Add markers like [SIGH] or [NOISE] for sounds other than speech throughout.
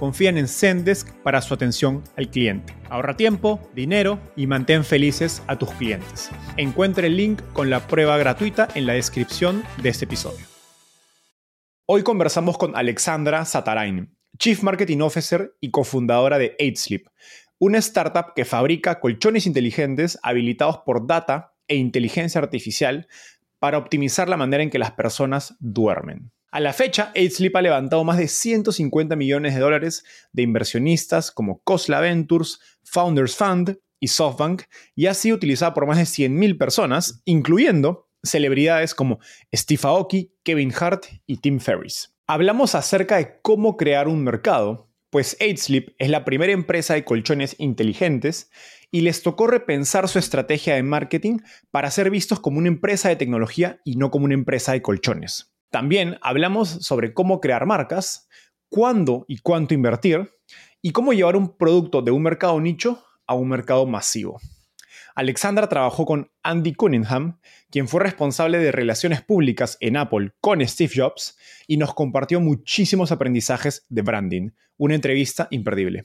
confían en Zendesk para su atención al cliente. Ahorra tiempo, dinero y mantén felices a tus clientes. Encuentre el link con la prueba gratuita en la descripción de este episodio. Hoy conversamos con Alexandra Satarain, Chief Marketing Officer y cofundadora de 8Sleep, una startup que fabrica colchones inteligentes habilitados por data e inteligencia artificial para optimizar la manera en que las personas duermen. A la fecha, 8Sleep ha levantado más de 150 millones de dólares de inversionistas como Cosla Ventures, Founders Fund y SoftBank y ha sido utilizada por más de 100.000 personas, incluyendo celebridades como Steve Aoki, Kevin Hart y Tim Ferriss. Hablamos acerca de cómo crear un mercado, pues 8Sleep es la primera empresa de colchones inteligentes y les tocó repensar su estrategia de marketing para ser vistos como una empresa de tecnología y no como una empresa de colchones. También hablamos sobre cómo crear marcas, cuándo y cuánto invertir y cómo llevar un producto de un mercado nicho a un mercado masivo. Alexandra trabajó con Andy Cunningham, quien fue responsable de relaciones públicas en Apple con Steve Jobs, y nos compartió muchísimos aprendizajes de branding. Una entrevista imperdible.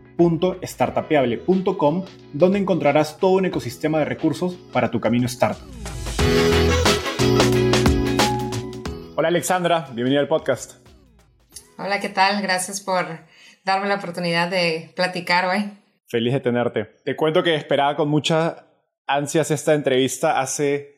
www.startapeable.com, donde encontrarás todo un ecosistema de recursos para tu camino startup. Hola Alexandra, bienvenida al podcast. Hola, ¿qué tal? Gracias por darme la oportunidad de platicar hoy. Feliz de tenerte. Te cuento que esperaba con muchas ansias esta entrevista hace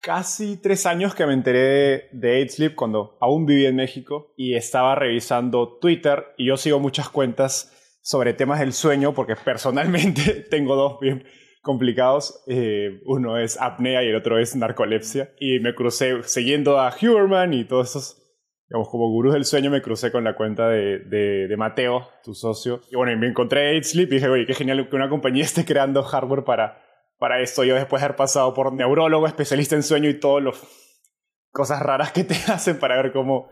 casi tres años que me enteré de, de Sleep cuando aún vivía en México y estaba revisando Twitter y yo sigo muchas cuentas sobre temas del sueño, porque personalmente [LAUGHS] tengo dos bien complicados. Eh, uno es apnea y el otro es narcolepsia. Y me crucé siguiendo a Huberman y todos esos, digamos, como gurús del sueño, me crucé con la cuenta de, de, Mateo, tu socio. Y bueno, me encontré Sleep y dije, oye, qué genial que una compañía [LAUGHS] esté creando hardware para, para esto. Yo después de haber pasado por neurólogo, especialista en sueño y todos los cosas raras que te [LAUGHS] hacen para ver cómo,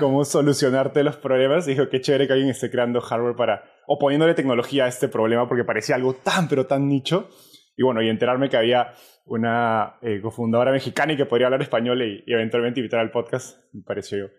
cómo solucionarte los problemas. Dijo, qué chévere que alguien esté creando hardware para, o poniéndole tecnología a este problema porque parecía algo tan, pero tan nicho. Y bueno, y enterarme que había una eh, cofundadora mexicana y que podría hablar español y, eventualmente invitar al podcast, me pareció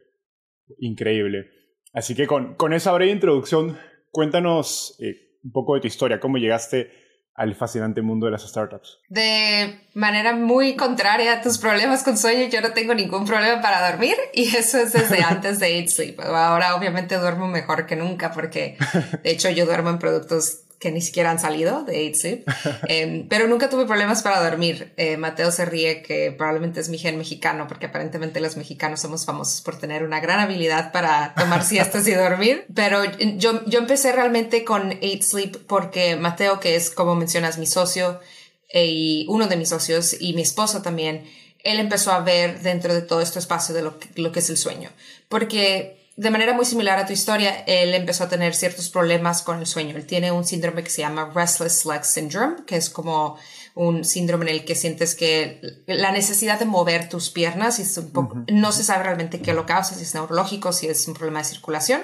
increíble. Así que con, con esa breve introducción, cuéntanos eh, un poco de tu historia, cómo llegaste al fascinante mundo de las startups? De manera muy contraria a tus problemas con sueño, yo no tengo ningún problema para dormir y eso es desde [LAUGHS] antes de Eat Sleep. Ahora obviamente duermo mejor que nunca porque de hecho yo duermo en productos que ni siquiera han salido de 8 [LAUGHS] eh, pero nunca tuve problemas para dormir. Eh, Mateo se ríe que probablemente es mi gen mexicano, porque aparentemente los mexicanos somos famosos por tener una gran habilidad para tomar [LAUGHS] siestas y dormir. Pero yo, yo empecé realmente con 8 Sleep porque Mateo, que es como mencionas mi socio eh, y uno de mis socios y mi esposo también, él empezó a ver dentro de todo este espacio de lo lo que es el sueño. Porque de manera muy similar a tu historia, él empezó a tener ciertos problemas con el sueño. Él tiene un síndrome que se llama Restless Leg Syndrome, que es como un síndrome en el que sientes que la necesidad de mover tus piernas y no se sabe realmente qué lo causa, si es neurológico, si es un problema de circulación,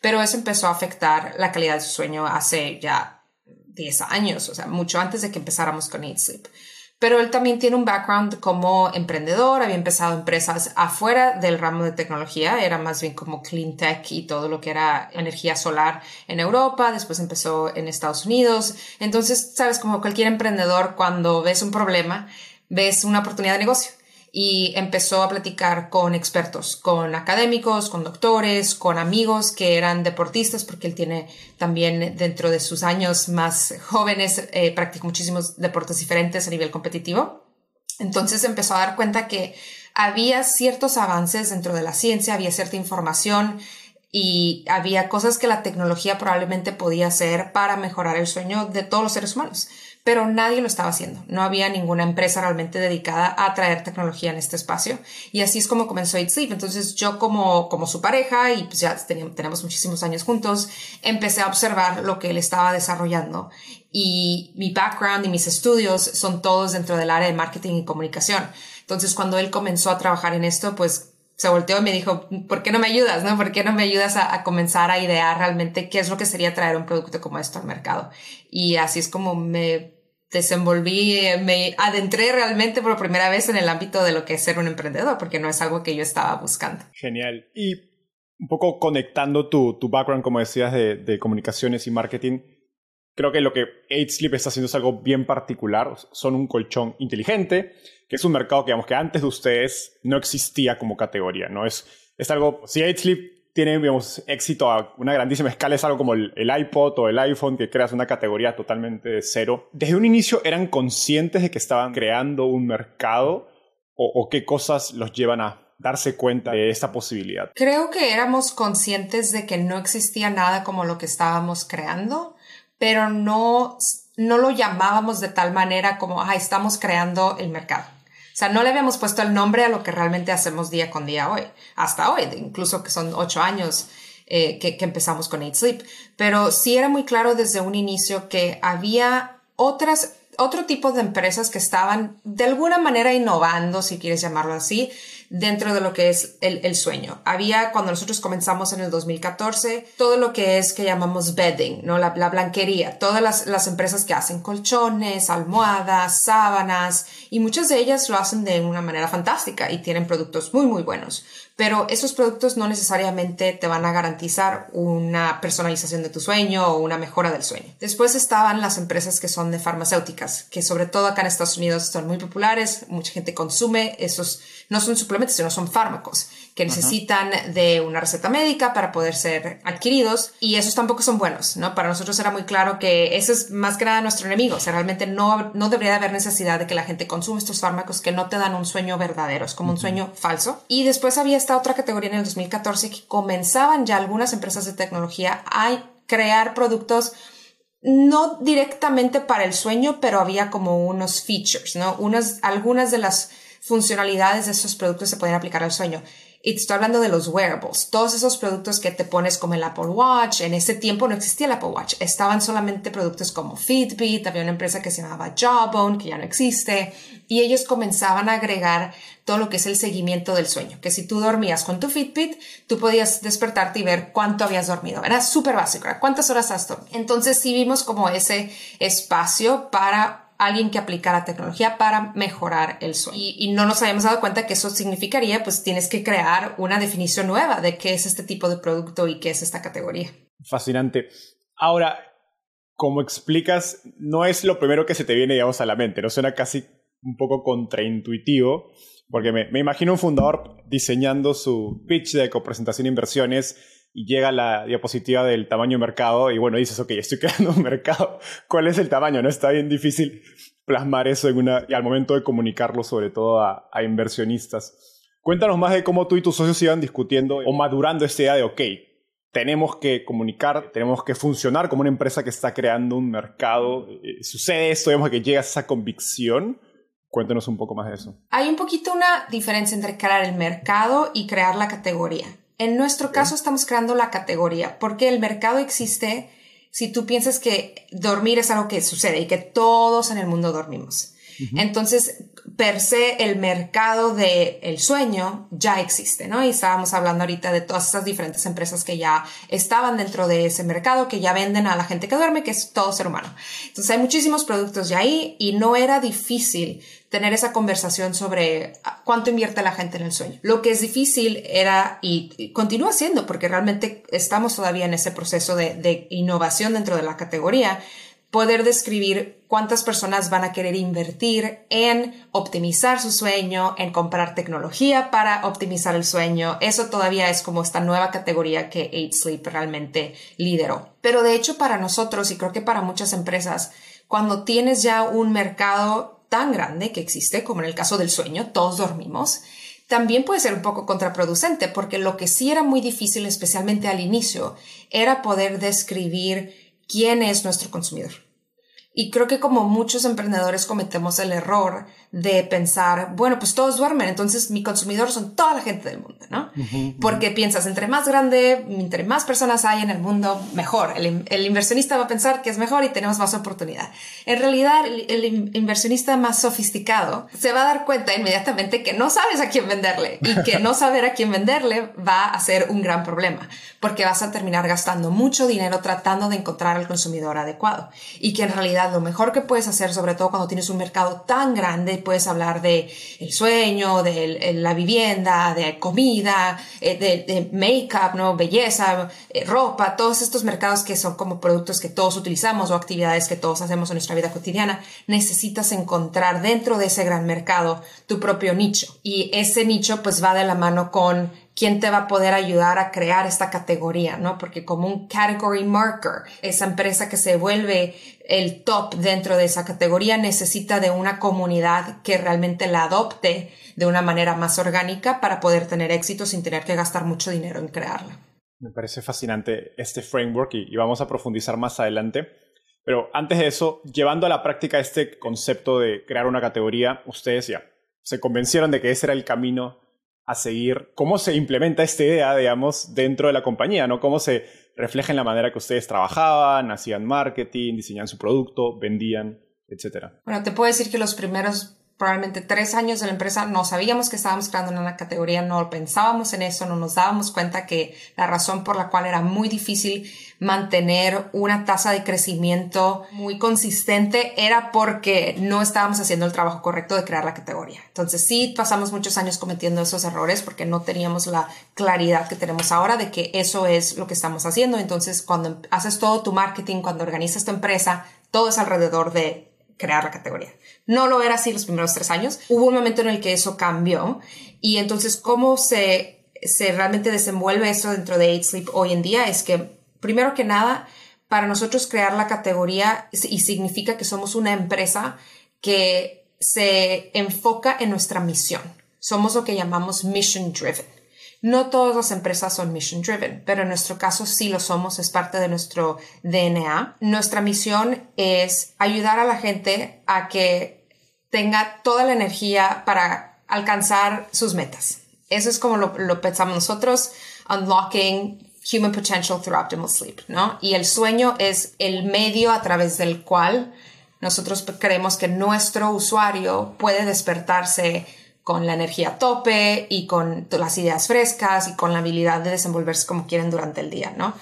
pero eso empezó a afectar la calidad de su sueño hace ya 10 años, o sea, mucho antes de que empezáramos con Eat Sleep pero él también tiene un background como emprendedor, había empezado empresas afuera del ramo de tecnología, era más bien como clean tech y todo lo que era energía solar en Europa, después empezó en Estados Unidos. Entonces, sabes, como cualquier emprendedor, cuando ves un problema, ves una oportunidad de negocio y empezó a platicar con expertos, con académicos, con doctores, con amigos que eran deportistas, porque él tiene también dentro de sus años más jóvenes, eh, practicó muchísimos deportes diferentes a nivel competitivo. Entonces empezó a dar cuenta que había ciertos avances dentro de la ciencia, había cierta información y había cosas que la tecnología probablemente podía hacer para mejorar el sueño de todos los seres humanos pero nadie lo estaba haciendo. No había ninguna empresa realmente dedicada a traer tecnología en este espacio. Y así es como comenzó Eat Sleep. Entonces yo como, como su pareja, y pues ya tenemos muchísimos años juntos, empecé a observar lo que él estaba desarrollando. Y mi background y mis estudios son todos dentro del área de marketing y comunicación. Entonces cuando él comenzó a trabajar en esto, pues se volteó y me dijo, ¿por qué no me ayudas? ¿No? ¿Por qué no me ayudas a, a, comenzar a idear realmente qué es lo que sería traer un producto como esto al mercado? Y así es como me desenvolví, eh, me adentré realmente por primera vez en el ámbito de lo que es ser un emprendedor, porque no es algo que yo estaba buscando. Genial. Y un poco conectando tu, tu background, como decías, de, de, comunicaciones y marketing, creo que lo que 8Sleep está haciendo es algo bien particular. Son un colchón inteligente, que es un mercado que, digamos, que antes de ustedes no existía como categoría, ¿no? Es, es algo, si 8Sleep tiene digamos, éxito a una grandísima escala, es algo como el, iPod o el iPhone, que creas una categoría totalmente de cero. ¿Desde un inicio eran conscientes de que estaban creando un mercado o, o qué cosas los llevan a darse cuenta de esta posibilidad? Creo que éramos conscientes de que no existía nada como lo que estábamos creando, pero no, no lo llamábamos de tal manera como, ah, estamos creando el mercado. Sea, no le habíamos puesto el nombre a lo que realmente hacemos día con día hoy, hasta hoy, incluso que son ocho años eh, que, que, empezamos con Eat Sleep. Pero sí era muy claro desde un inicio que había otras, otro tipo de empresas que estaban de alguna manera innovando, si quieres llamarlo así, dentro de lo que es el, el, sueño. Había, cuando nosotros comenzamos en el 2014, todo lo que es que llamamos bedding, ¿no? La, la blanquería, todas las, las, empresas que hacen colchones, almohadas, sábanas, y muchas de ellas lo hacen de una manera fantástica y tienen productos muy, muy buenos pero esos productos no necesariamente te van a garantizar una personalización de tu sueño o una mejora del sueño. Después estaban las empresas que son de farmacéuticas, que sobre todo acá en Estados Unidos son muy populares, mucha gente consume esos, no son suplementos, sino son fármacos que necesitan de una receta médica para poder ser adquiridos y esos tampoco son buenos, ¿no? Para nosotros era muy claro que ese es más que nada nuestro enemigo, o sea, realmente no, no debería haber necesidad de que la gente consuma estos fármacos que no te dan un sueño verdadero, es como un sueño falso. Y después había esta otra categoría en el 2014 que comenzaban ya algunas empresas de tecnología a crear productos no directamente para el sueño, pero había como unos features, ¿no? Unas, algunas de las funcionalidades de esos productos se pueden aplicar al sueño. Y te estoy hablando de los wearables, todos esos productos que te pones como el Apple Watch. En ese tiempo no existía el Apple Watch, estaban solamente productos como Fitbit, había una empresa que se llamaba Jawbone, que ya no existe, y ellos comenzaban a agregar todo lo que es el seguimiento del sueño, que si tú dormías con tu Fitbit, tú podías despertarte y ver cuánto habías dormido. Era súper básico, cuántas horas has dormido. Entonces sí vimos como ese espacio para alguien que aplicara tecnología para mejorar el sueño. Y, no nos habíamos dado cuenta que eso significaría, pues tienes que crear una definición nueva de qué es este tipo de producto y qué es esta categoría. Fascinante. Ahora, como explicas, no es lo primero que se te viene, digamos, a la mente, ¿no? Suena casi un poco contraintuitivo, porque me, me imagino un fundador diseñando su pitch de copresentación de inversiones y llega la diapositiva del tamaño mercado y bueno, dices, ok, estoy [LAUGHS] creando un mercado, ¿cuál es el tamaño? No está bien difícil plasmar eso en una, y al momento de comunicarlo sobre todo a, inversionistas. Cuéntanos más de cómo tú y tus socios iban discutiendo o madurando esta idea de, ok, tenemos que comunicar, tenemos que funcionar como una empresa que está creando un mercado. Eh, ¿Sucede esto, digamos, que llega a esa convicción? Cuéntanos un poco más de eso. Hay un poquito una diferencia entre crear el mercado y crear la categoría. En nuestro caso estamos creando la categoría porque el mercado existe si tú piensas que dormir es algo que sucede y que todos en el mundo dormimos. Entonces, per se, el mercado del el sueño ya existe, ¿no? Y estábamos hablando ahorita de todas esas diferentes empresas que ya estaban dentro de ese mercado, que ya venden a la gente que duerme, que es todo ser humano. Entonces, hay muchísimos productos ya ahí y no era difícil tener esa conversación sobre cuánto invierte la gente en el sueño. Lo que es difícil era y, continúa siendo, porque realmente estamos todavía en ese proceso de, innovación dentro de la categoría, poder describir cuántas personas van a querer invertir en optimizar su sueño, en comprar tecnología para optimizar el sueño. Eso todavía es como esta nueva categoría que 8 Sleep realmente lideró. Pero de hecho para nosotros y creo que para muchas empresas, cuando tienes ya un mercado tan grande que existe, como en el caso del sueño, todos dormimos, también puede ser un poco contraproducente porque lo que sí era muy difícil, especialmente al inicio, era poder describir quién es nuestro consumidor. Y creo que como muchos emprendedores cometemos el error de pensar, bueno, pues todos duermen, entonces mi consumidor son toda la gente del mundo, ¿no? Porque piensas, entre más grande, entre más personas hay en el mundo, mejor. El, inversionista va a pensar que es mejor y tenemos más oportunidad. En realidad, el, inversionista más sofisticado se va a dar cuenta inmediatamente que no sabes a quién venderle y que no saber a quién venderle va a ser un gran problema, porque vas a terminar gastando mucho dinero tratando de encontrar al consumidor adecuado. Y que en realidad lo mejor que puedes hacer, sobre todo cuando tienes un mercado tan grande, puedes hablar de el sueño, de la vivienda, de comida, eh, de, make-up, ¿no? Belleza, eh, ropa, todos estos mercados que son como productos que todos utilizamos o actividades que todos hacemos en nuestra vida cotidiana, necesitas encontrar dentro de ese gran mercado tu propio nicho. Y ese nicho pues va de la mano con quién te va a poder ayudar a crear esta categoría, ¿no? Porque como un category marker, esa empresa que se vuelve el top dentro de esa categoría necesita de una comunidad que realmente la adopte de una manera más orgánica para poder tener éxito sin tener que gastar mucho dinero en crearla. Me parece fascinante este framework y, vamos a profundizar más adelante. Pero antes de eso, llevando a la práctica este concepto de crear una categoría, ustedes ya se convencieron de que ese era el camino a seguir, cómo se implementa esta idea, digamos, dentro de la compañía, ¿no? Cómo se refleja en la manera que ustedes trabajaban, hacían marketing, diseñaban su producto, vendían, etcétera. Bueno, te puedo decir que los primeros probablemente tres años de la empresa no sabíamos que estábamos creando una categoría, no pensábamos en eso, no nos dábamos cuenta que la razón por la cual era muy difícil mantener una tasa de crecimiento muy consistente era porque no estábamos haciendo el trabajo correcto de crear la categoría. Entonces sí pasamos muchos años cometiendo esos errores porque no teníamos la claridad que tenemos ahora de que eso es lo que estamos haciendo. Entonces cuando haces todo tu marketing, cuando organizas tu empresa, todo es alrededor de crear la categoría. No lo era así los primeros tres años. Hubo un momento en el que eso cambió y entonces cómo se, se realmente desenvuelve eso dentro de 8 Sleep hoy en día es que, primero que nada, para nosotros crear la categoría y significa que somos una empresa que se enfoca en nuestra misión. Somos lo que llamamos mission driven. No todas las empresas son mission driven, pero en nuestro caso sí lo somos, es parte de nuestro DNA. Nuestra misión es ayudar a la gente a que tenga toda la energía para alcanzar sus metas. Eso es como lo, pensamos nosotros, unlocking human potential through optimal sleep, ¿no? Y el sueño es el medio a través del cual nosotros creemos que nuestro usuario puede despertarse con la energía a tope y con las ideas frescas y con la habilidad de desenvolverse como quieren durante el día, ¿no?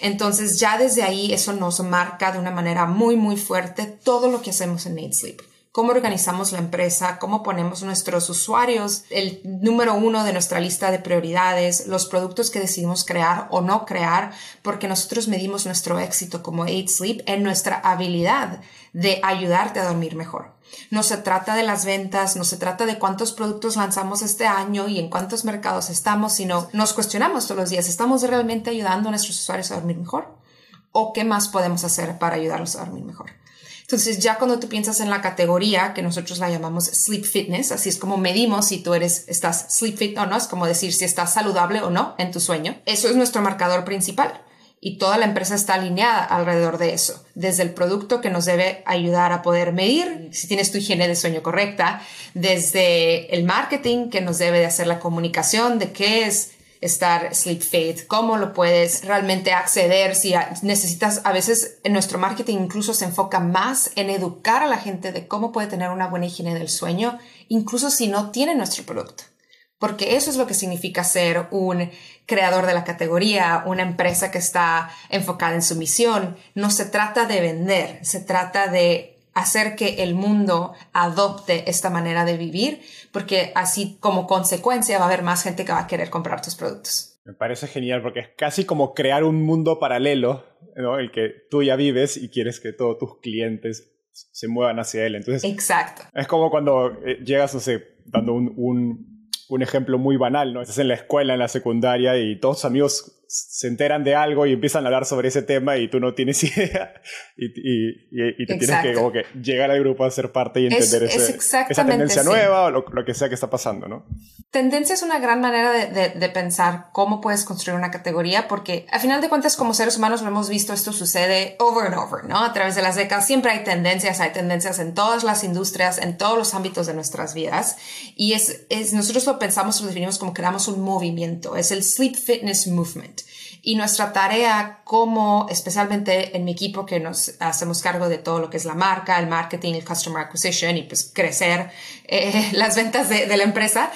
Entonces ya desde ahí eso nos marca de una manera muy, muy fuerte todo lo que hacemos en Need Sleep cómo organizamos la empresa, cómo ponemos nuestros usuarios, el número uno de nuestra lista de prioridades, los productos que decidimos crear o no crear, porque nosotros medimos nuestro éxito como 8 Sleep en nuestra habilidad de ayudarte a dormir mejor. No se trata de las ventas, no se trata de cuántos productos lanzamos este año y en cuántos mercados estamos, sino nos cuestionamos todos los días, ¿estamos realmente ayudando a nuestros usuarios a dormir mejor? ¿O qué más podemos hacer para ayudarlos a dormir mejor? Entonces ya cuando tú piensas en la categoría que nosotros la llamamos sleep fitness, así es como medimos si tú eres, estás sleep fit o no, es como decir si estás saludable o no en tu sueño. Eso es nuestro marcador principal y toda la empresa está alineada alrededor de eso, desde el producto que nos debe ayudar a poder medir si tienes tu higiene de sueño correcta, desde el marketing que nos debe de hacer la comunicación de qué es estar sleep fit, cómo lo puedes realmente acceder, si necesitas, a veces en nuestro marketing incluso se enfoca más en educar a la gente de cómo puede tener una buena higiene del sueño, incluso si no tiene nuestro producto. Porque eso es lo que significa ser un creador de la categoría, una empresa que está enfocada en su misión. No se trata de vender, se trata de hacer que el mundo adopte esta manera de vivir, porque así como consecuencia va a haber más gente que va a querer comprar tus productos. Me parece genial porque es casi como crear un mundo paralelo, ¿no? El que tú ya vives y quieres que todos tus clientes se muevan hacia él. Entonces, Exacto. Es como cuando eh, llegas, no sé, dando un, un, un ejemplo muy banal, ¿no? Estás en la escuela, en la secundaria y todos tus amigos se enteran de algo y empiezan a hablar sobre ese tema y tú no tienes [LAUGHS] idea y, y, te tienes que, como que llegar al grupo a ser parte y entender esa tendencia nueva o lo, que sea que está pasando, ¿no? Tendencia es una gran manera de, de, pensar cómo puedes construir una categoría porque a final de cuentas como seres humanos lo hemos visto, esto sucede over and over, ¿no? A través de las décadas siempre hay tendencias, hay tendencias en todas las industrias, en todos los ámbitos de nuestras vidas y es, es nosotros lo pensamos, lo definimos como creamos un movimiento, es el Sleep Fitness Movement. Y nuestra tarea como, especialmente en mi equipo que nos hacemos cargo de todo lo que es la marca, el marketing, el customer acquisition y pues crecer eh, [LAUGHS] las ventas de, la empresa,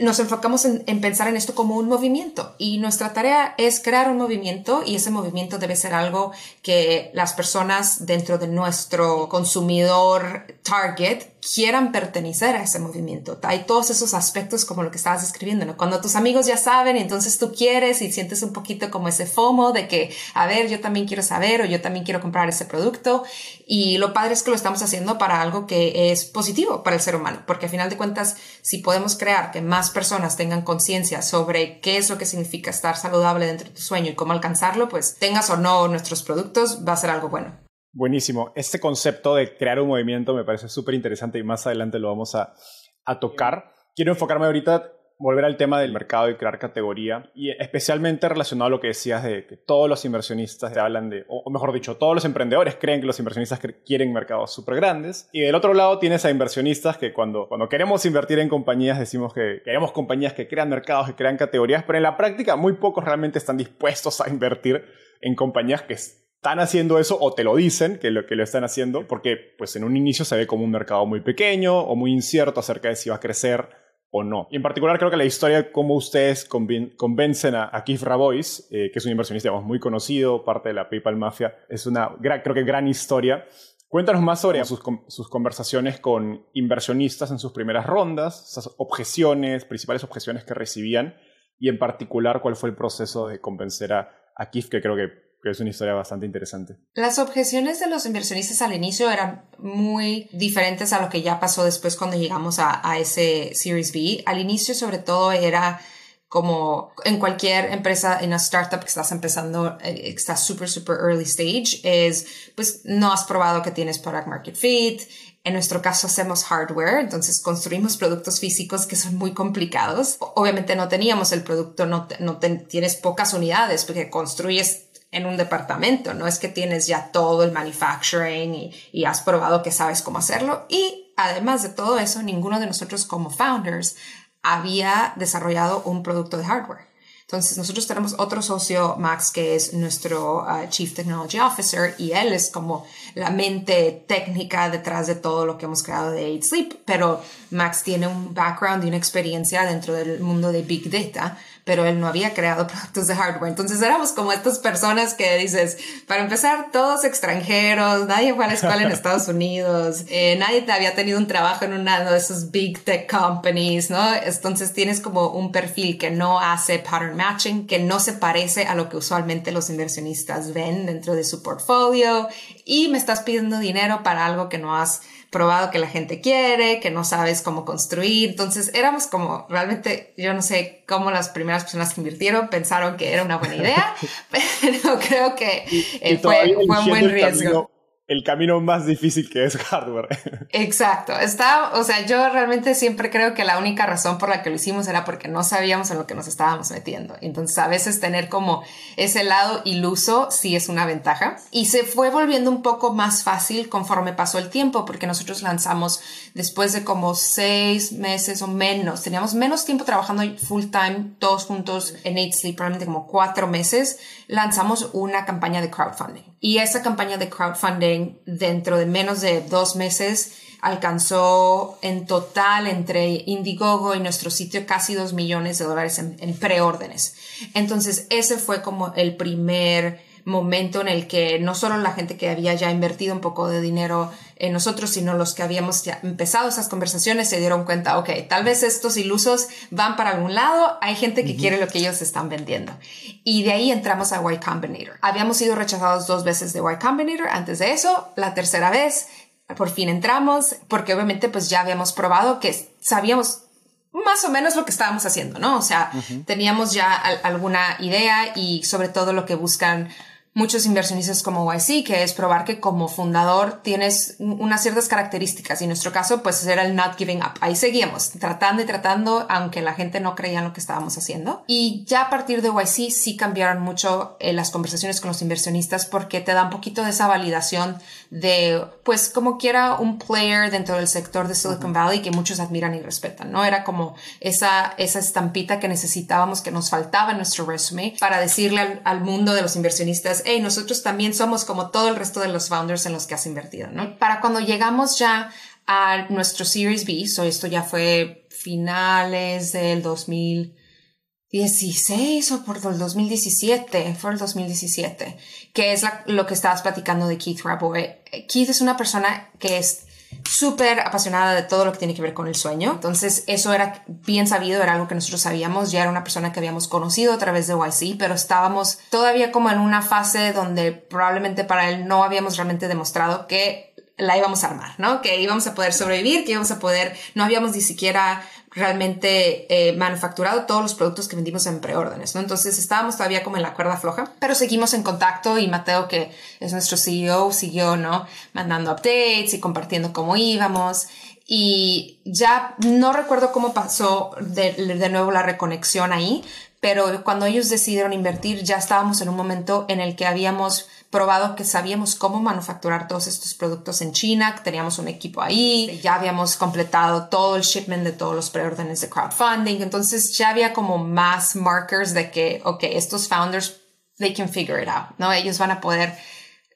nos enfocamos en, en, pensar en esto como un movimiento. Y nuestra tarea es crear un movimiento y ese movimiento debe ser algo que las personas dentro de nuestro consumidor target quieran pertenecer a ese movimiento. Hay todos esos aspectos como lo que estabas escribiendo, ¿no? Cuando tus amigos ya saben, entonces tú quieres y sientes un poquito como ese FOMO de que, a ver, yo también quiero saber o yo también quiero comprar ese producto. Y lo padre es que lo estamos haciendo para algo que es positivo para el ser humano, porque a final de cuentas, si podemos crear que más personas tengan conciencia sobre qué es lo que significa estar saludable dentro de tu sueño y cómo alcanzarlo, pues tengas o no nuestros productos, va a ser algo bueno. Buenísimo. Este concepto de crear un movimiento me parece súper interesante y más adelante lo vamos a, a, tocar. Quiero enfocarme ahorita, volver al tema del mercado y crear categoría, y especialmente relacionado a lo que decías de que todos los inversionistas hablan de, o mejor dicho, todos los emprendedores creen que los inversionistas quieren mercados súper grandes. Y del otro lado tienes a inversionistas que cuando, cuando queremos invertir en compañías decimos que queremos compañías que crean mercados, que crean categorías, pero en la práctica muy pocos realmente están dispuestos a invertir en compañías que están haciendo eso o te lo dicen que lo, que lo están haciendo, porque pues en un inicio se ve como un mercado muy pequeño o muy incierto acerca de si va a crecer o no. Y en particular creo que la historia de cómo ustedes convencen a, Keith Rabois, eh, que es un inversionista muy conocido, parte de la PayPal Mafia, es una creo que gran historia. Cuéntanos más sobre sus, sus, conversaciones con inversionistas en sus primeras rondas, esas objeciones, principales objeciones que recibían, y en particular cuál fue el proceso de convencer a, a Keith, que creo que que es una historia bastante interesante. Las objeciones de los inversionistas al inicio eran muy diferentes a lo que ya pasó después cuando llegamos a, ese Series B. Al inicio sobre todo era como en cualquier empresa, en una startup que estás empezando, eh, estás super, super early stage, es pues no has probado que tienes product market fit. En nuestro caso hacemos hardware, entonces construimos productos físicos que son muy complicados. Obviamente no teníamos el producto, no, no tienes pocas unidades porque construyes en un departamento, no es que tienes ya todo el manufacturing y, has probado que sabes cómo hacerlo. Y además de todo eso, ninguno de nosotros como founders había desarrollado un producto de hardware. Entonces, nosotros tenemos otro socio, Max, que es nuestro uh, Chief Technology Officer, y él es como la mente técnica detrás de todo lo que hemos creado de 8 Sleep, pero Max tiene un background y una experiencia dentro del mundo de Big Data, pero él no había creado [LAUGHS] productos de hardware. Entonces éramos como estas personas que dices, para empezar, todos extranjeros, nadie fue a la escuela en [LAUGHS] Estados Unidos, eh, nadie había tenido un trabajo en una de esos big tech companies, ¿no? Entonces tienes como un perfil que no hace pattern matching, que no se parece a lo que usualmente los inversionistas ven dentro de su portfolio y me estás pidiendo dinero para algo que no has probado que la gente quiere, que no sabes cómo construir. Entonces éramos como realmente, yo no sé cómo las primeras personas que invirtieron pensaron que era una buena idea, [LAUGHS] [LAUGHS] pero creo que eh, fue, un buen riesgo. El camino más difícil que es [LAUGHS] hardware. Exacto. Está, o sea, yo realmente siempre creo que la única razón por la que lo hicimos era porque no sabíamos en lo que nos estábamos metiendo. Entonces, a veces tener como ese lado iluso sí es una ventaja. Y se fue volviendo un poco más fácil conforme pasó el tiempo, porque nosotros lanzamos después de como seis meses o menos, teníamos menos tiempo trabajando full time, todos juntos en 8 Sleep, probablemente como cuatro meses, lanzamos una campaña de crowdfunding. Y esa campaña de crowdfunding dentro de menos de dos meses alcanzó en total entre Indiegogo y nuestro sitio casi dos millones de dólares en, en preórdenes. Entonces ese fue como el primer momento en el que no solo la gente que había ya invertido un poco de dinero en nosotros, sino los que habíamos ya empezado esas conversaciones se dieron cuenta, ok, tal vez estos ilusos van para algún lado, hay gente que quiere lo que ellos están vendiendo. Y de ahí entramos a Y Combinator. Habíamos sido rechazados dos veces de Y Combinator antes de eso, la tercera vez por fin entramos, porque obviamente pues ya habíamos probado que sabíamos más o menos lo que estábamos haciendo, ¿no? O sea, teníamos ya alguna idea y sobre todo lo que buscan muchos inversionistas como YC, que es probar que como fundador tienes unas ciertas características y en nuestro caso pues era el not giving up. Ahí seguíamos tratando y tratando aunque la gente no creía en lo que estábamos haciendo. Y ya a partir de YC sí cambiaron mucho eh, las conversaciones con los inversionistas porque te da un poquito de esa validación de pues como quiera un player dentro del sector de Silicon Valley que muchos admiran y respetan, ¿no? Era como esa, esa estampita que necesitábamos, que nos faltaba en nuestro resume para decirle al, al mundo de los inversionistas, hey, nosotros también somos como todo el resto de los founders en los que has invertido, ¿no? Para cuando llegamos ya a nuestro Series B, so esto ya fue finales del 2016 o por el 2017, fue el 2017, que es lo que estabas platicando de Keith Raboy. Keith es una persona que es súper apasionada de todo lo que tiene que ver con el sueño. Entonces, eso era bien sabido, era algo que nosotros sabíamos. Ya era una persona que habíamos conocido a través de YC, pero estábamos todavía como en una fase donde probablemente para él no habíamos realmente demostrado que la íbamos a armar, ¿no? Que íbamos a poder sobrevivir, que íbamos a poder, no habíamos ni siquiera realmente eh, manufacturado todos los productos que vendimos en preórdenes, ¿no? Entonces estábamos todavía como en la cuerda floja, pero seguimos en contacto y Mateo, que es nuestro CEO, siguió, ¿no? Mandando updates y compartiendo cómo íbamos. Y ya no recuerdo cómo pasó de, de nuevo la reconexión ahí, pero cuando ellos decidieron invertir ya estábamos en un momento en el que habíamos probado que sabíamos cómo manufacturar todos estos productos en China, que teníamos un equipo ahí, ya habíamos completado todo el shipment de todos los preórdenes de crowdfunding, entonces ya había como más markers de que, ok, estos founders, they can figure it out, ¿no? Ellos van a poder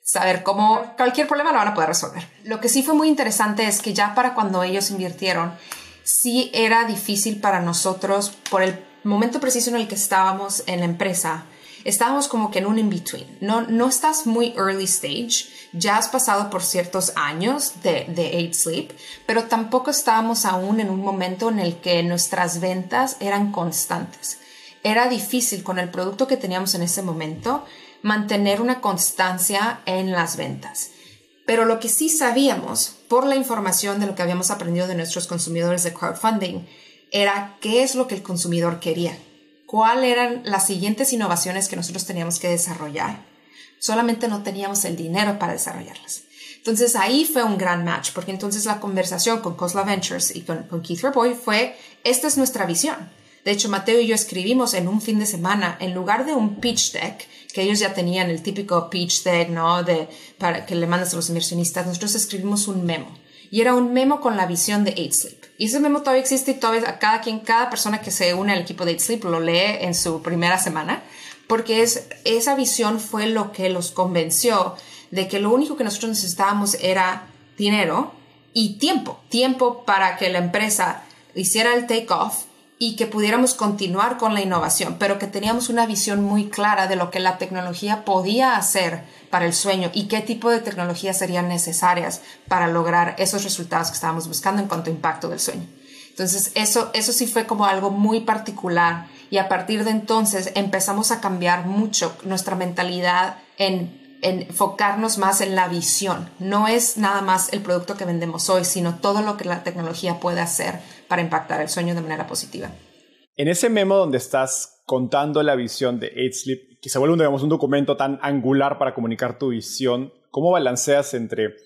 saber cómo cualquier problema lo van a poder resolver. Lo que sí fue muy interesante es que ya para cuando ellos invirtieron, sí era difícil para nosotros por el momento preciso en el que estábamos en la empresa, estábamos como que en un in-between. No, no estás muy early stage, ya has pasado por ciertos años de, de Aid Sleep, pero tampoco estábamos aún en un momento en el que nuestras ventas eran constantes. Era difícil con el producto que teníamos en ese momento mantener una constancia en las ventas. Pero lo que sí sabíamos por la información de lo que habíamos aprendido de nuestros consumidores de crowdfunding era qué es lo que el consumidor quería cuáles eran las siguientes innovaciones que nosotros teníamos que desarrollar. Solamente no teníamos el dinero para desarrollarlas. Entonces ahí fue un gran match, porque entonces la conversación con Cosla Ventures y con, Keith Raboy fue, esta es nuestra visión. De hecho, Mateo y yo escribimos en un fin de semana, en lugar de un pitch deck, que ellos ya tenían el típico pitch deck, ¿no? De, para que le mandas a los inversionistas, nosotros escribimos un memo y era un memo con la visión de 8 Sleep. Y ese memo todavía existe y todavía cada quien, cada persona que se une al equipo de 8 Sleep lo lee en su primera semana, porque es, esa visión fue lo que los convenció de que lo único que nosotros necesitábamos era dinero y tiempo, tiempo para que la empresa hiciera el take off y que pudiéramos continuar con la innovación, pero que teníamos una visión muy clara de lo que la tecnología podía hacer para el sueño y qué tipo de tecnologías serían necesarias para lograr esos resultados que estábamos buscando en cuanto a impacto del sueño. Entonces, eso, eso sí fue como algo muy particular y a partir de entonces empezamos a cambiar mucho nuestra mentalidad en enfocarnos más en la visión. No es nada más el producto que vendemos hoy, sino todo lo que la tecnología puede hacer para impactar el sueño de manera positiva. En ese memo donde estás contando la visión de 8 Sleep, que se vuelve un documento tan angular para comunicar tu visión, ¿cómo balanceas entre,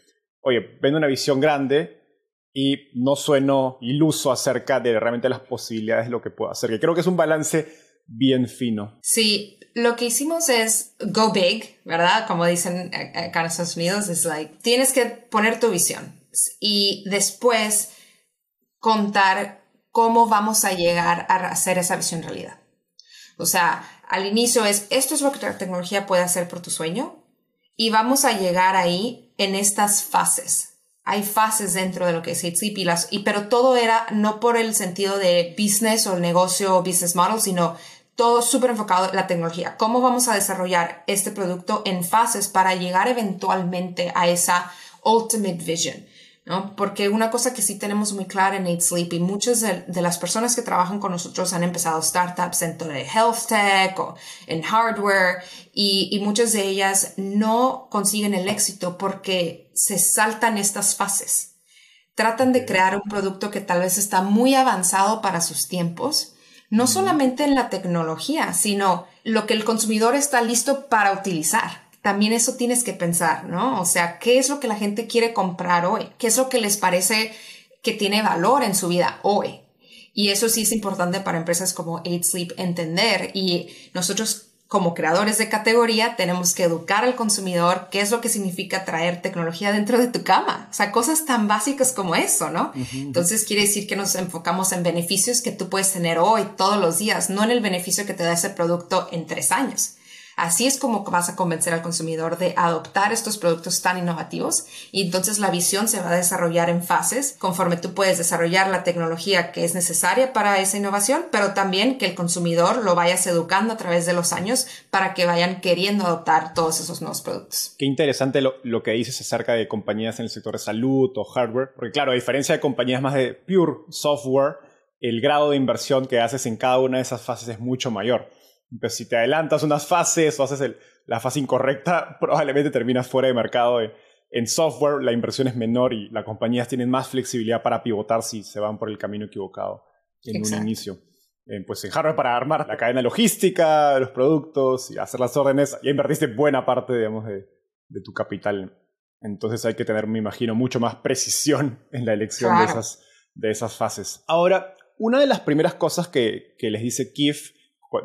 oye, vendo una visión grande y no sueno iluso acerca de realmente las posibilidades de lo que puedo hacer? Que creo que es un balance bien fino. Sí, lo que hicimos es go big, ¿verdad? Como dicen acá en Estados Unidos, es like, tienes que poner tu visión y después contar cómo vamos a llegar a hacer esa visión realidad. O sea, al inicio es, esto es lo que la tecnología puede hacer por tu sueño y vamos a llegar ahí en estas fases. Hay fases dentro de lo que es Sleep y las, y, pero todo era no por el sentido de business o el negocio o business model, sino todo súper enfocado en la tecnología. ¿Cómo vamos a desarrollar este producto en fases para llegar eventualmente a esa ultimate vision? ¿No? Porque una cosa que sí tenemos muy clara en 8 Sleep y muchas de, las personas que trabajan con nosotros han empezado startups dentro de health tech o en hardware y, y muchas de ellas no consiguen el éxito porque se saltan estas fases. Tratan de crear un producto que tal vez está muy avanzado para sus tiempos, no solamente en la tecnología, sino lo que el consumidor está listo para utilizar. También eso tienes que pensar, ¿no? O sea, ¿qué es lo que la gente quiere comprar hoy? ¿Qué es lo que les parece que tiene valor en su vida hoy? Y eso sí es importante para empresas como 8 Sleep entender. Y nosotros como creadores de categoría tenemos que educar al consumidor qué es lo que significa traer tecnología dentro de tu cama. O sea, cosas tan básicas como eso, ¿no? Entonces quiere decir que nos enfocamos en beneficios que tú puedes tener hoy, todos los días, no en el beneficio que te da ese producto en tres años. Así es como vas a convencer al consumidor de adoptar estos productos tan innovativos y entonces la visión se va a desarrollar en fases conforme tú puedes desarrollar la tecnología que es necesaria para esa innovación, pero también que el consumidor lo vayas educando a través de los años para que vayan queriendo adoptar todos esos nuevos productos. Qué interesante lo, que dices acerca de compañías en el sector de salud o hardware, porque claro, a diferencia de compañías más de pure software, el grado de inversión que haces en cada una de esas fases es mucho mayor. Pues si te adelantas unas fases o haces la fase incorrecta, [LAUGHS] probablemente terminas fuera de mercado. En software la inversión es menor y las compañías tienen más flexibilidad para pivotar si se van por el camino equivocado en un inicio. Eh, pues en hardware para armar la cadena logística los productos y hacer las órdenes, ya invertiste buena parte, digamos, de, tu capital. Entonces hay que tener, me imagino, mucho más precisión [LAUGHS] en la elección de, esas, de esas fases. Ahora, una de las primeras cosas que, que les dice Kif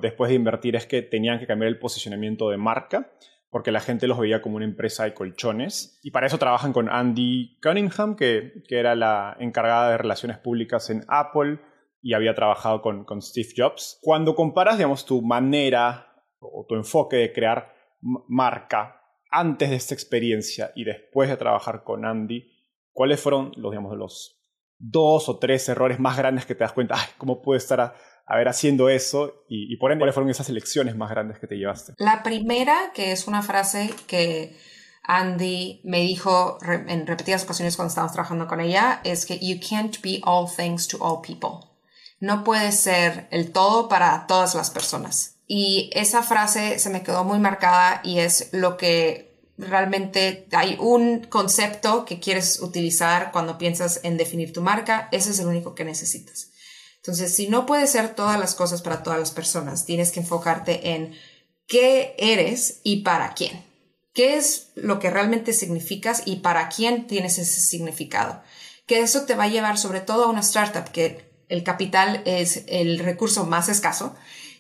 después de invertir es que tenían que cambiar el posicionamiento de marca porque la gente los veía como una empresa de colchones. Y para eso trabajan con Andy Cunningham, que, que era la encargada de relaciones públicas en Apple y había trabajado con, con Steve Jobs. Cuando comparas, digamos, tu manera o tu enfoque de crear marca antes de esta experiencia y después de trabajar con Andy, ¿cuáles fueron los, digamos, los dos o tres errores más grandes que te das cuenta? Ay, ¿cómo puede estar a, ver haciendo eso y, por ende cuáles fueron esas elecciones más grandes que te llevaste. La primera, que es una frase que Andy me dijo en repetidas ocasiones cuando estábamos trabajando con ella, es que you can't be all things to all people. No puedes ser el todo para todas las personas. Y esa frase se me quedó muy marcada y es lo que realmente hay un concepto que quieres utilizar cuando piensas en definir tu marca, ese es el único que necesitas. Entonces, si no puedes ser todas las cosas para todas las personas, tienes que enfocarte en qué eres y para quién. ¿Qué es lo que realmente significas y para quién tienes ese significado? Que eso te va a llevar sobre todo a una startup, que el capital es el recurso más escaso,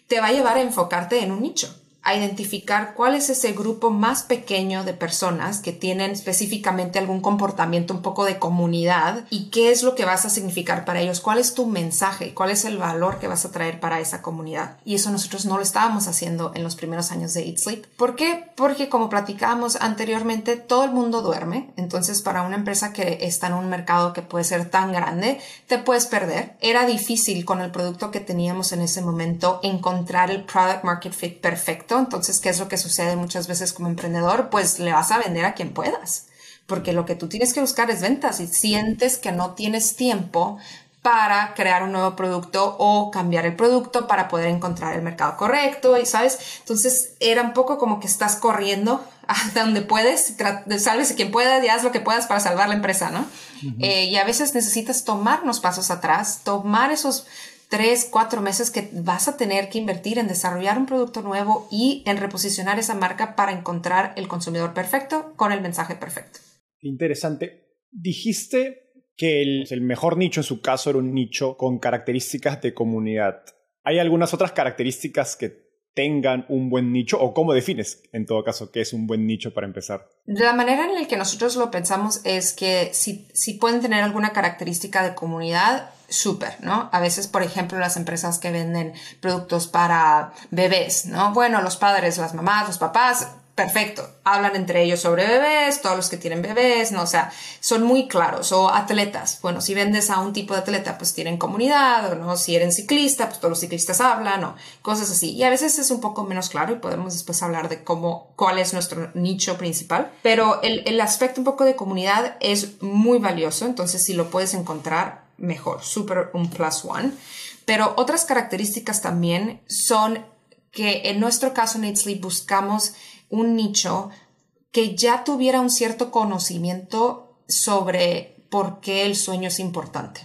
te va a llevar a enfocarte en un nicho a identificar cuál es ese grupo más pequeño de personas que tienen específicamente algún comportamiento un poco de comunidad y qué es lo que vas a significar para ellos, cuál es tu mensaje, cuál es el valor que vas a traer para esa comunidad. Y eso nosotros no lo estábamos haciendo en los primeros años de Eat Sleep. ¿Por qué? Porque como platicábamos anteriormente, todo el mundo duerme. Entonces, para una empresa que está en un mercado que puede ser tan grande, te puedes perder. Era difícil con el producto que teníamos en ese momento encontrar el product market fit perfecto entonces, ¿qué es lo que sucede muchas veces como emprendedor? Pues le vas a vender a quien puedas, porque lo que tú tienes que buscar es ventas y sientes que no tienes tiempo para crear un nuevo producto o cambiar el producto para poder encontrar el mercado correcto y sabes entonces era un poco como que estás corriendo [LAUGHS] hasta donde puedes salves a quien pueda y haz lo que puedas para salvar la empresa no eh, y a veces necesitas tomar unos pasos atrás tomar esos tres, cuatro meses que vas a tener que invertir en desarrollar un producto nuevo y en reposicionar esa marca para encontrar el consumidor perfecto con el mensaje perfecto. Interesante. Dijiste que el, el mejor nicho en su caso era un nicho con características de comunidad. ¿Hay algunas otras características que tengan un buen nicho o cómo defines en todo caso qué es un buen nicho para empezar? La manera en la que nosotros lo pensamos es que si, si pueden tener alguna característica de comunidad, súper, ¿no? A veces, por ejemplo, las empresas que venden productos para bebés, ¿no? Bueno, los padres, las mamás, los papás, perfecto. Hablan entre ellos sobre bebés, todos los que tienen bebés, ¿no? O sea, son muy claros. O atletas. Bueno, si vendes a un tipo de atleta, pues tienen comunidad, o no. Si eres ciclista, pues todos los ciclistas hablan, o cosas así. Y a veces es un poco menos claro y podemos después hablar de cómo, cuál es nuestro nicho principal. Pero el, el aspecto un poco de comunidad es muy valioso. Entonces, si lo puedes encontrar, mejor. Súper un plus one. Pero otras características también son que en nuestro caso en Sleep buscamos un nicho que ya tuviera un cierto conocimiento sobre por qué el sueño es importante.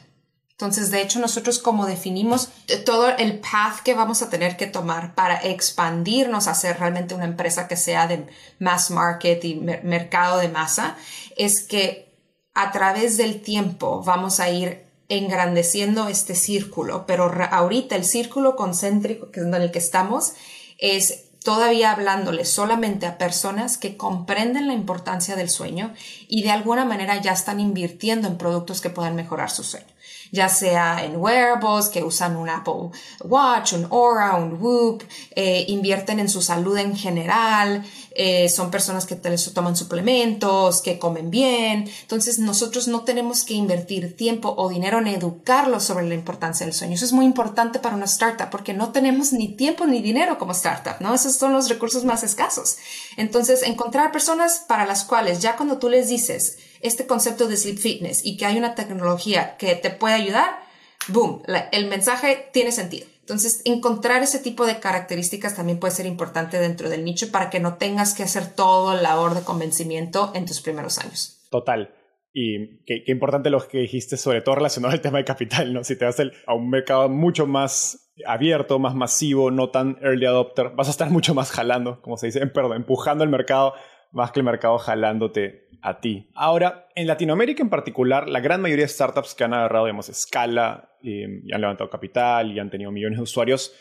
Entonces, de hecho, nosotros como definimos todo el path que vamos a tener que tomar para expandirnos a ser realmente una empresa que sea de mass market y mercado de masa, es que a través del tiempo vamos a ir engrandeciendo este círculo, pero ahorita el círculo concéntrico en el que estamos es todavía hablándole solamente a personas que comprenden la importancia del sueño y de alguna manera ya están invirtiendo en productos que puedan mejorar su sueño ya sea en wearables, que usan un Apple Watch, un Aura, un Whoop, eh, invierten en su salud en general, eh, son personas que toman suplementos, que comen bien. Entonces nosotros no tenemos que invertir tiempo o dinero en educarlos sobre la importancia del sueño. Eso es muy importante para una startup porque no tenemos ni tiempo ni dinero como startup, ¿no? Esos son los recursos más escasos. Entonces encontrar personas para las cuales ya cuando tú les dices, este concepto de sleep fitness y que hay una tecnología que te puede ayudar, boom, el mensaje tiene sentido. Entonces, encontrar ese tipo de características también puede ser importante dentro del nicho para que no tengas que hacer todo el labor de convencimiento en tus primeros años. Total. Y qué, importante lo que dijiste, sobre todo relacionado al tema de capital, ¿no? Si te vas a un mercado mucho más abierto, más masivo, no tan early adopter, vas a estar mucho más jalando, como se dice, [LAUGHS] perdón, empujando el mercado más que el mercado jalándote a ti. Ahora, en Latinoamérica en particular, la gran mayoría de startups que han agarrado, digamos, escala y, han levantado capital y han tenido millones de usuarios,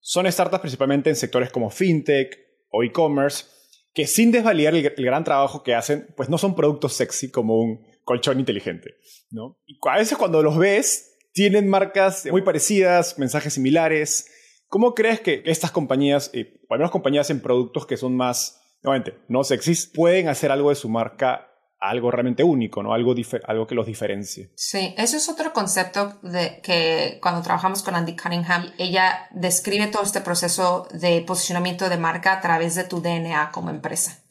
son startups principalmente en sectores como fintech o e-commerce, que sin desvalidar el, gran trabajo que hacen, pues no son productos sexy como un colchón inteligente, ¿no? Y a veces cuando los ves, tienen marcas muy parecidas, mensajes similares. ¿Cómo crees que estas compañías, eh, o al menos compañías en productos que son más nuevamente, no sexys, pueden hacer algo de su marca algo realmente único, ¿no? Algo, algo que los diferencie. Sí, eso es otro concepto de que cuando trabajamos con Andy Cunningham, ella describe todo este proceso de posicionamiento de marca a través de tu DNA como empresa.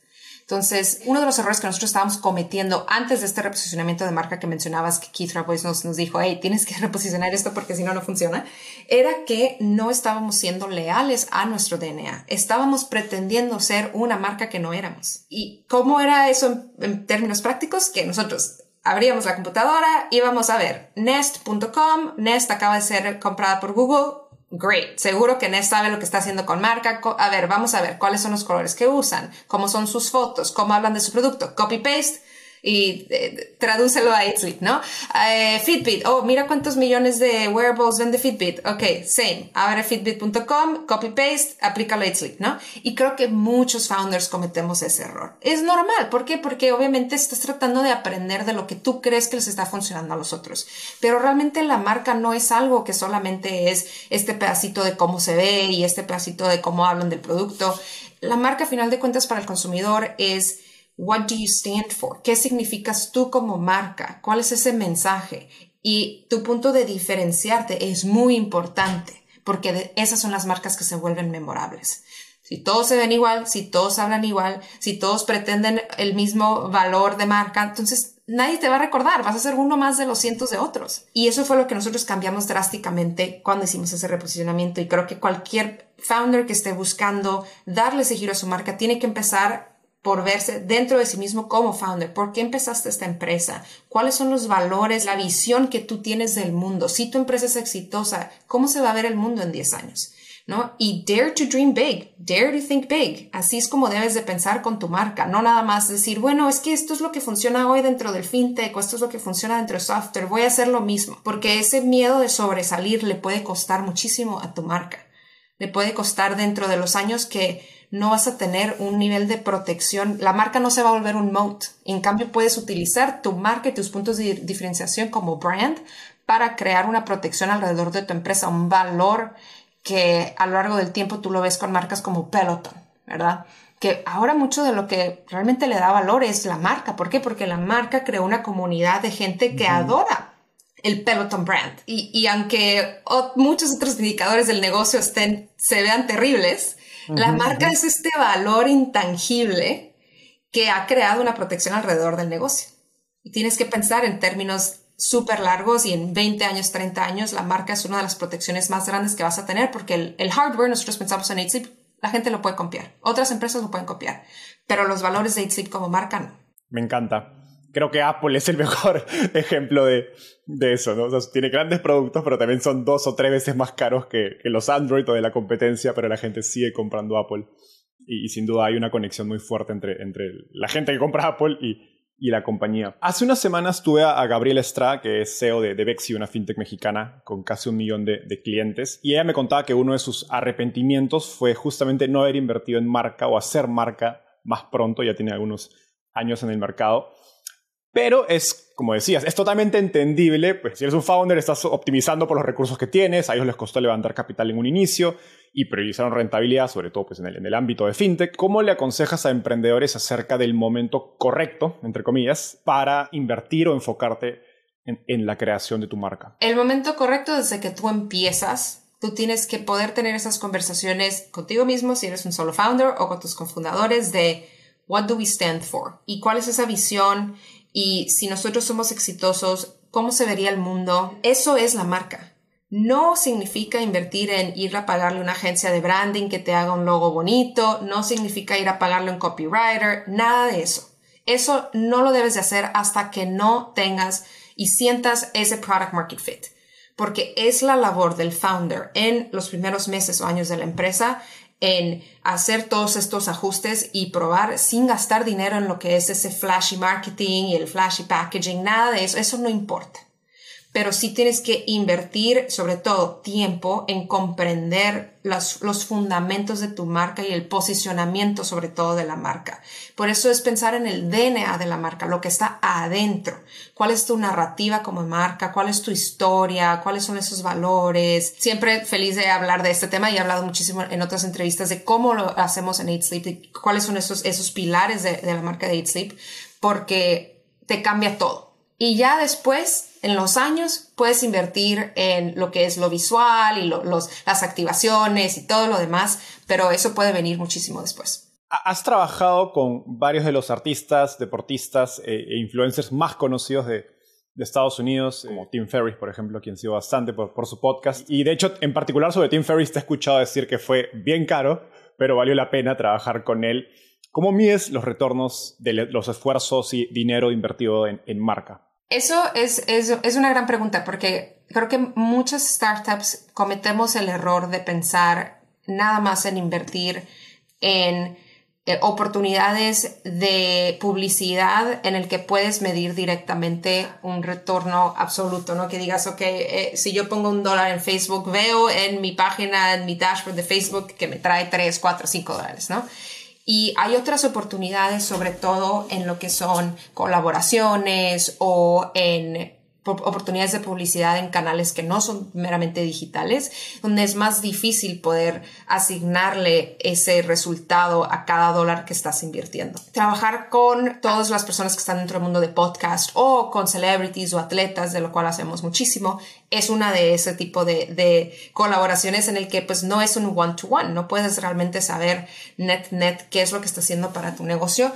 Entonces, uno de los errores que nosotros estábamos cometiendo antes de este reposicionamiento de marca que mencionabas, que Keith Rabois nos, nos dijo, hey, tienes que [LAUGHS] reposicionar esto porque si no, no funciona, era que no estábamos siendo leales a nuestro DNA. Estábamos pretendiendo ser una marca que no éramos. ¿Y cómo era eso en, en términos prácticos? Que nosotros abríamos la computadora, íbamos a ver nest.com, Nest acaba de ser comprada por Google, Great. Seguro que Ness sabe lo que está haciendo con marca. A ver, vamos a ver cuáles son los colores que usan, cómo son sus fotos, cómo hablan de su producto. Copy paste y eh, tradúcelo a Sleep, ¿no? Eh, Fitbit, oh, mira cuántos millones de wearables vende Fitbit. Ok, same. Abre fitbit.com, copy paste, aplícalo a Sleep, ¿no? Y creo que muchos founders cometemos ese error. Es normal. ¿Por qué? Porque obviamente estás tratando de aprender de lo que tú crees que les está funcionando a los otros. Pero realmente la marca no es algo que solamente es este pedacito de cómo se ve y este pedacito de cómo hablan del producto. La marca, a final de cuentas, para el consumidor es What do you stand for? ¿Qué significas tú como marca? ¿Cuál es ese mensaje? Y tu punto de diferenciarte es muy importante porque esas son las marcas que se vuelven memorables. Si todos se ven igual, si todos hablan igual, si todos pretenden el mismo valor de marca, entonces nadie te va a recordar, vas a ser uno más de los cientos de otros. Y eso fue lo que nosotros cambiamos drásticamente cuando hicimos ese reposicionamiento y creo que cualquier founder que esté buscando darle ese giro a su marca tiene que empezar por verse dentro de sí mismo como founder. ¿Por qué empezaste esta empresa? ¿Cuáles son los valores, la visión que tú tienes del mundo? Si tu empresa es exitosa, ¿cómo se va a ver el mundo en 10 años? ¿No? Y dare to dream big, dare to think big. Así es como debes de pensar con tu marca, no nada más decir, bueno, es que esto es lo que funciona hoy dentro del fintech esto es lo que funciona dentro del software, voy a hacer lo mismo, porque ese miedo de sobresalir le puede costar muchísimo a tu marca. Le puede costar dentro de los años que no vas a tener un nivel de protección. La marca no se va a volver un moat. En cambio, puedes utilizar tu marca y tus puntos de diferenciación como brand para crear una protección alrededor de tu empresa, un valor que a lo largo del tiempo tú lo ves con marcas como Peloton, ¿verdad? Que ahora mucho de lo que realmente le da valor es la marca. ¿Por qué? Porque la marca creó una comunidad de gente que adora el Peloton brand. Y, y aunque muchos otros indicadores del negocio estén, se vean terribles, la marca es este valor intangible que ha creado una protección alrededor del negocio. Y tienes que pensar en términos súper largos y en 20 años, 30 años, la marca es una de las protecciones más grandes que vas a tener porque el, hardware, nosotros pensamos en 8 la gente lo puede copiar. Otras empresas lo pueden copiar, pero los valores de 8 como marca no. Me encanta. Creo que Apple es el [LAUGHS] mejor ejemplo de, eso, ¿no? tiene grandes productos, pero también son dos o tres veces más caros que, los Android o de la competencia, pero la gente sigue comprando Apple. Y, sin duda hay una conexión muy fuerte entre, entre la gente que compra Apple y, la compañía. Hace unas semanas tuve a, Gabriela Estrada, que es CEO de, de Bexi, una fintech mexicana con casi un millón de, de, clientes, y ella me contaba que uno de sus arrepentimientos fue justamente no haber invertido en marca o hacer marca más pronto, ya tiene algunos años en el mercado. Pero es, como decías, es totalmente entendible, pues si eres un founder estás optimizando por los recursos que tienes, a ellos les costó levantar capital en un inicio y priorizaron rentabilidad, sobre todo pues, en, el, en el ámbito de fintech. ¿Cómo le aconsejas a emprendedores acerca del momento correcto, entre comillas, para invertir o enfocarte en, en la creación de tu marca? El momento correcto desde que tú empiezas tú tienes que poder tener esas conversaciones contigo mismo si eres un solo founder o con tus cofundadores de what do we stand for y cuál es esa visión y si nosotros somos exitosos, ¿cómo se vería el mundo? Eso es la marca. No significa invertir en ir a pagarle una agencia de branding que te haga un logo bonito, no significa ir a pagarle un copywriter, nada de eso. Eso no lo debes de hacer hasta que no tengas y sientas ese product market fit. Porque es la labor del founder en los primeros meses o años de la empresa en hacer todos estos ajustes y probar sin gastar dinero en lo que es ese flashy marketing y el flashy packaging, nada de eso, eso no importa pero sí tienes que invertir sobre todo tiempo en comprender los, los, fundamentos de tu marca y el posicionamiento sobre todo de la marca. Por eso es pensar en el DNA de la marca, lo que está adentro. ¿Cuál es tu narrativa como marca? ¿Cuál es tu historia? ¿Cuáles son esos valores? Siempre feliz de hablar de este tema y he hablado muchísimo en otras entrevistas de cómo lo hacemos en 8 Sleep, cuáles son esos, esos pilares de, de la marca de 8 Sleep, porque te cambia todo y ya después, en los años, puedes invertir en lo que es lo visual y los, las activaciones y todo lo demás, pero eso puede venir muchísimo después. Has trabajado con varios de los artistas, deportistas eh, e influencers más conocidos de, de Estados Unidos, como Tim Ferriss, por ejemplo, quien sido bastante por, por, su podcast. Y de hecho, en particular sobre Tim Ferriss, te he escuchado decir que fue bien caro, pero valió la pena trabajar con él. ¿Cómo mides los retornos de los esfuerzos y dinero invertido en, marca? Eso es, es, una gran pregunta porque creo que muchas startups cometemos el error de pensar nada más en invertir en eh, oportunidades de publicidad en el que puedes medir directamente un retorno absoluto, ¿no? Que digas, ok, eh, si yo pongo un dólar en Facebook, veo en mi página, en mi dashboard de Facebook que me trae 3, 4, 5 dólares, ¿no? Y hay otras oportunidades, sobre todo en lo que son colaboraciones o en oportunidades de publicidad en canales que no son meramente digitales, donde es más difícil poder asignarle ese resultado a cada dólar que estás invirtiendo. Trabajar con todas las personas que están dentro del mundo de podcast o con celebrities o atletas, de lo cual hacemos muchísimo, es una de ese tipo de, de colaboraciones en el que pues no es un one-to-one, -one, no puedes realmente saber net net qué es lo que está haciendo para tu negocio,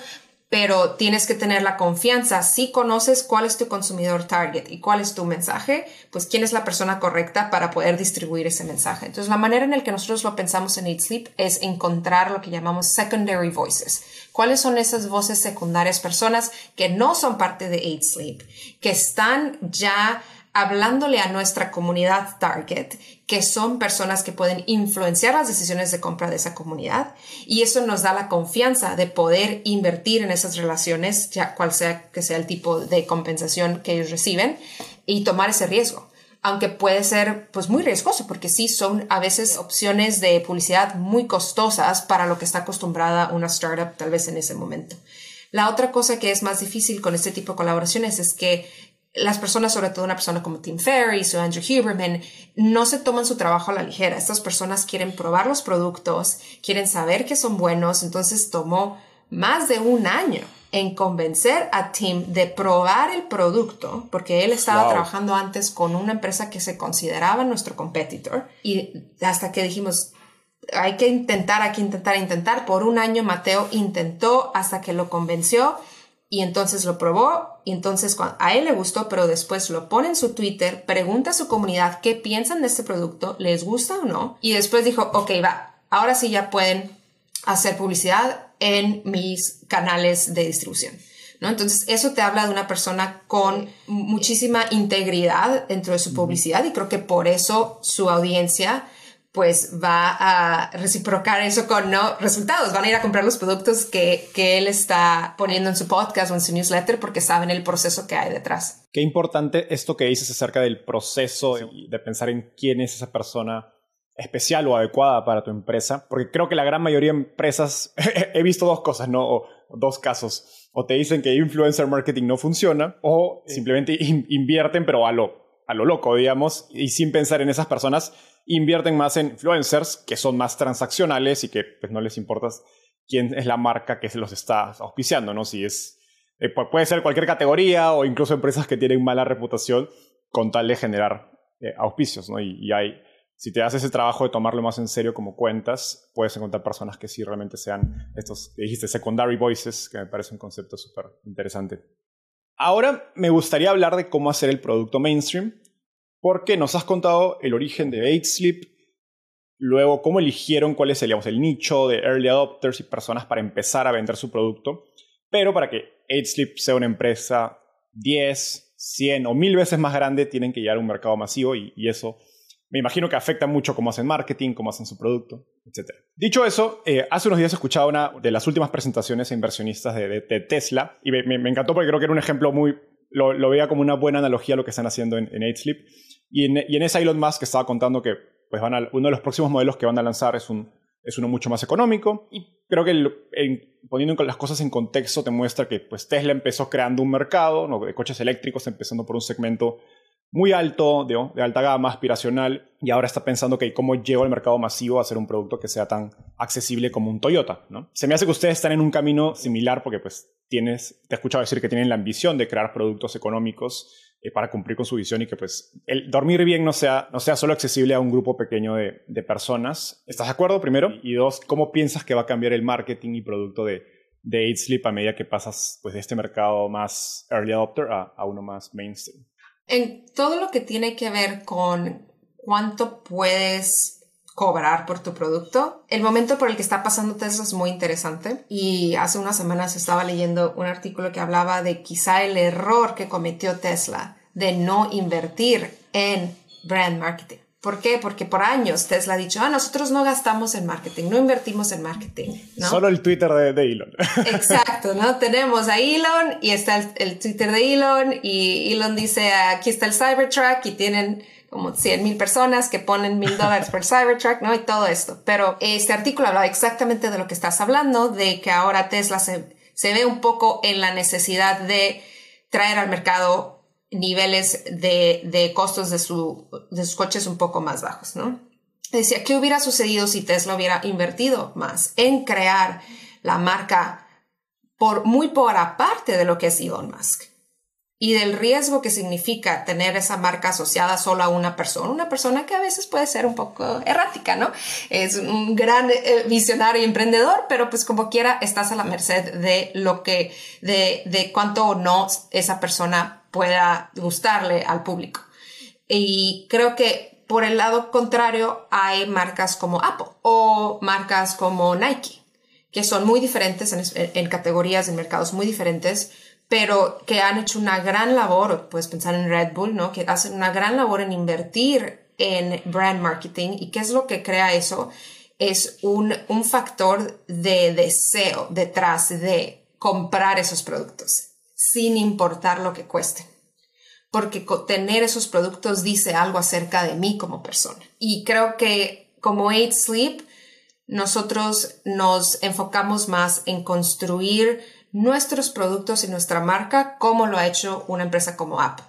pero tienes que tener la confianza. Si conoces cuál es tu consumidor target y cuál es tu mensaje, pues quién es la persona correcta para poder distribuir ese mensaje. Entonces, la manera en la que nosotros lo pensamos en Eat Sleep es encontrar lo que llamamos secondary voices. ¿Cuáles son esas voces secundarias? Personas que no son parte de Eat Sleep, que están ya hablándole a nuestra comunidad target, que son personas que pueden influenciar las decisiones de compra de esa comunidad. Y eso nos da la confianza de poder invertir en esas relaciones, ya cual sea que sea el tipo de compensación que ellos reciben, y tomar ese riesgo. Aunque puede ser pues muy riesgoso porque sí son a veces opciones de publicidad muy costosas para lo que está acostumbrada una startup tal vez en ese momento. La otra cosa que es más difícil con este tipo de colaboraciones es que las personas, sobre todo una persona como Tim Ferriss o Andrew Huberman, no se toman su trabajo a la ligera. Estas personas quieren probar los productos, quieren saber que son buenos, entonces tomó más de un año en convencer a Tim de probar el producto, porque él estaba trabajando antes con una empresa que se consideraba nuestro competitor, y hasta que dijimos, hay que intentar, hay que intentar, intentar. Por un año Mateo intentó hasta que lo convenció y entonces lo probó y entonces a él le gustó, pero después lo pone en su Twitter, pregunta a su comunidad qué piensan de este producto, les gusta o no, y después dijo, ok, va, ahora sí ya pueden hacer publicidad en mis canales de distribución. ¿No? Entonces, eso te habla de una persona con muchísima integridad dentro de su publicidad y creo que por eso su audiencia pues va a reciprocar eso con no resultados. Van a ir a comprar los productos que, que, él está poniendo en su podcast o en su newsletter porque saben el proceso que hay detrás. Qué importante esto que dices acerca del proceso y de pensar en quién es esa persona especial o adecuada para tu empresa, porque creo que la gran mayoría de empresas, [LAUGHS] he visto dos cosas, ¿no? O dos casos. O te dicen que influencer marketing no funciona, o simplemente invierten, pero a lo, a lo loco, digamos, y sin pensar en esas personas invierten más en influencers que son más transaccionales y que pues, no les importa quién es la marca que se los está auspiciando, ¿no? Si es, eh, puede ser cualquier categoría o incluso empresas que tienen mala reputación con tal de generar eh, auspicios, ¿no? Y, hay, si te haces ese trabajo de tomarlo más en serio como cuentas, puedes encontrar personas que sí realmente sean estos, dijiste, secondary voices, que me parece un concepto súper interesante. Ahora me gustaría hablar de cómo hacer el producto mainstream porque nos has contado el origen de 8Sleep, luego cómo eligieron cuál es el, nicho de early adopters y personas para empezar a vender su producto, pero para que 8Sleep sea una empresa 10, 100 o 1000 veces más grande, tienen que llegar a un mercado masivo y, eso me imagino que afecta mucho cómo hacen marketing, cómo hacen su producto, etc. Dicho eso, eh, hace unos días he escuchado una de las últimas presentaciones a inversionistas de, Tesla y me, encantó porque creo que era un ejemplo muy, lo, veía como una buena analogía a lo que están haciendo en, 8Sleep. Y en, y en esa Elon Musk estaba contando que pues van a, uno de los próximos modelos que van a lanzar es, un, es uno mucho más económico. Y creo que poniendo las cosas en contexto te muestra que pues, Tesla empezó creando un mercado ¿no? de coches eléctricos, empezando por un segmento muy alto, de, de, alta gama, aspiracional, y ahora está pensando que cómo llevo al mercado masivo a hacer un producto que sea tan accesible como un Toyota. ¿no? Se me hace que ustedes están en un camino similar porque pues tienes, te he escuchado decir que tienen la ambición de crear productos económicos eh, para cumplir con su visión y que pues el dormir bien no sea, no sea solo accesible a un grupo pequeño de, personas. ¿Estás de acuerdo primero? Y dos, ¿cómo piensas que va a cambiar el marketing y producto de, de Sleep a medida que pasas pues, de este mercado más early adopter a, a uno más mainstream? En todo lo que tiene que ver con cuánto puedes cobrar por tu producto. El momento por el que está pasando Tesla es muy interesante y hace unas semanas estaba leyendo un artículo que hablaba de quizá el error que cometió Tesla de no invertir en brand marketing. ¿Por qué? Porque por años Tesla ha dicho, ah, nosotros no gastamos en marketing, no invertimos en marketing. ¿no? Solo el Twitter de, Elon. [LAUGHS] Exacto, ¿no? Tenemos a Elon y está el, el Twitter de Elon y Elon dice, aquí está el Cybertruck y tienen como 100 mil personas que ponen mil dólares por Cybertruck, ¿no? Y todo esto. Pero este artículo hablaba exactamente de lo que estás hablando, de que ahora Tesla se, se ve un poco en la necesidad de traer al mercado niveles de, de costos de, su, de sus coches un poco más bajos, ¿no? Decía, ¿qué hubiera sucedido si Tesla hubiera invertido más en crear la marca por muy por aparte de lo que es Elon Musk? y del riesgo que significa tener esa marca asociada solo a una persona, una persona que a veces puede ser un poco errática, ¿no? Es un gran eh, visionario emprendedor, pero pues como quiera estás a la merced de lo que, de, de cuánto o no esa persona pueda gustarle al público. Y creo que por el lado contrario hay marcas como Apple o marcas como Nike, que son muy diferentes en, categorías, en mercados muy diferentes, pero que han hecho una gran labor, puedes pensar en Red Bull, ¿no? Que hacen una gran labor en invertir en brand marketing. ¿Y qué es lo que crea eso? Es un, un factor de deseo detrás de comprar esos productos, sin importar lo que cueste. Porque tener esos productos dice algo acerca de mí como persona. Y creo que como Eight Sleep, nosotros nos enfocamos más en construir nuestros productos y nuestra marca como lo ha hecho una empresa como Apple.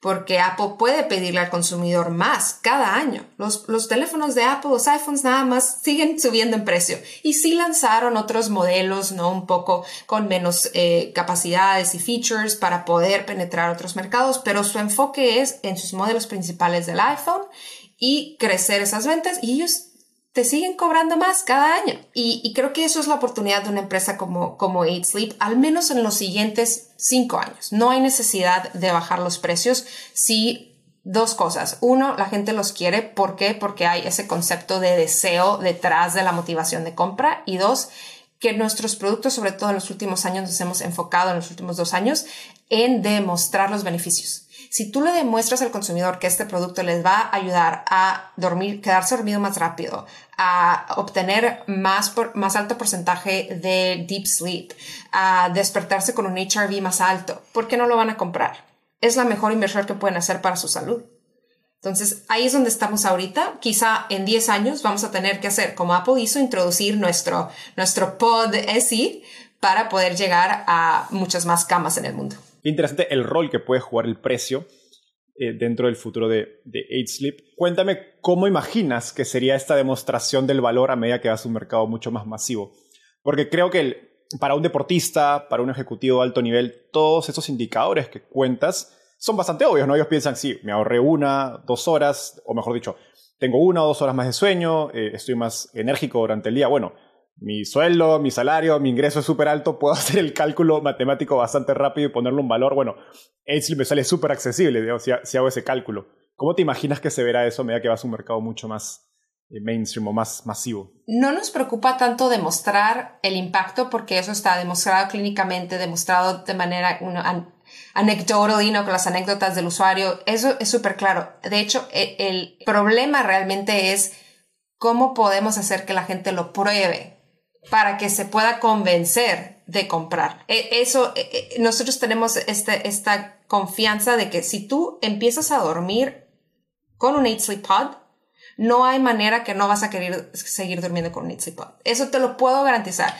Porque Apple puede pedirle al consumidor más cada año. Los, teléfonos de Apple, los iPhones nada más siguen subiendo en precio. Y sí lanzaron otros modelos, ¿no? Un poco con menos eh, capacidades y features para poder penetrar otros mercados, pero su enfoque es en sus modelos principales del iPhone y crecer esas ventas y ellos te siguen cobrando más cada año. Y, creo que eso es la oportunidad de una empresa como, como Eat Sleep, al menos en los siguientes cinco años. No hay necesidad de bajar los precios si dos cosas. Uno, la gente los quiere. ¿Por qué? Porque hay ese concepto de deseo detrás de la motivación de compra. Y dos, que nuestros productos, sobre todo en los últimos años, nos hemos enfocado en los últimos dos años en demostrar los beneficios. Si tú le demuestras al consumidor que este producto les va a ayudar a dormir, quedarse dormido más rápido, a obtener más, más alto porcentaje de deep sleep, a despertarse con un HRV más alto, ¿por qué no lo van a comprar? Es la mejor inversión que pueden hacer para su salud. Entonces, ahí es donde estamos ahorita. Quizá en 10 años vamos a tener que hacer, como Apple hizo, introducir nuestro, nuestro pod SI para poder llegar a muchas más camas en el mundo interesante el rol que puede jugar el precio eh, dentro del futuro de, de Sleep. Cuéntame cómo imaginas que sería esta demostración del valor a medida que vas a un mercado mucho más masivo. Porque creo que para un deportista, para un ejecutivo de alto nivel, todos esos indicadores que cuentas son bastante obvios, ¿no? Ellos piensan, sí, me ahorré una, dos horas, o mejor dicho, tengo una o dos horas más de sueño, eh, estoy más enérgico durante el día. Bueno, mi sueldo, mi salario, mi ingreso es súper alto, puedo [LAUGHS] hacer el cálculo matemático bastante rápido y ponerle un valor. Bueno, Aidsli me sale súper accesible si, hago ese cálculo. ¿Cómo te imaginas que se verá eso a medida que vas a un mercado mucho más eh, mainstream o más masivo? No nos preocupa tanto demostrar el impacto porque eso está demostrado clínicamente, demostrado de manera anecdotal, ¿no? con las anécdotas del usuario. Eso es súper claro. De hecho, e, el problema realmente es cómo podemos hacer que la gente lo pruebe para que se pueda convencer de comprar. E, eso, e, e, nosotros tenemos este, esta confianza de que si tú empiezas a dormir con un 8 Sleep Pod, no hay manera que no vas a querer seguir durmiendo con un 8 Sleep Pod. Eso te lo puedo garantizar.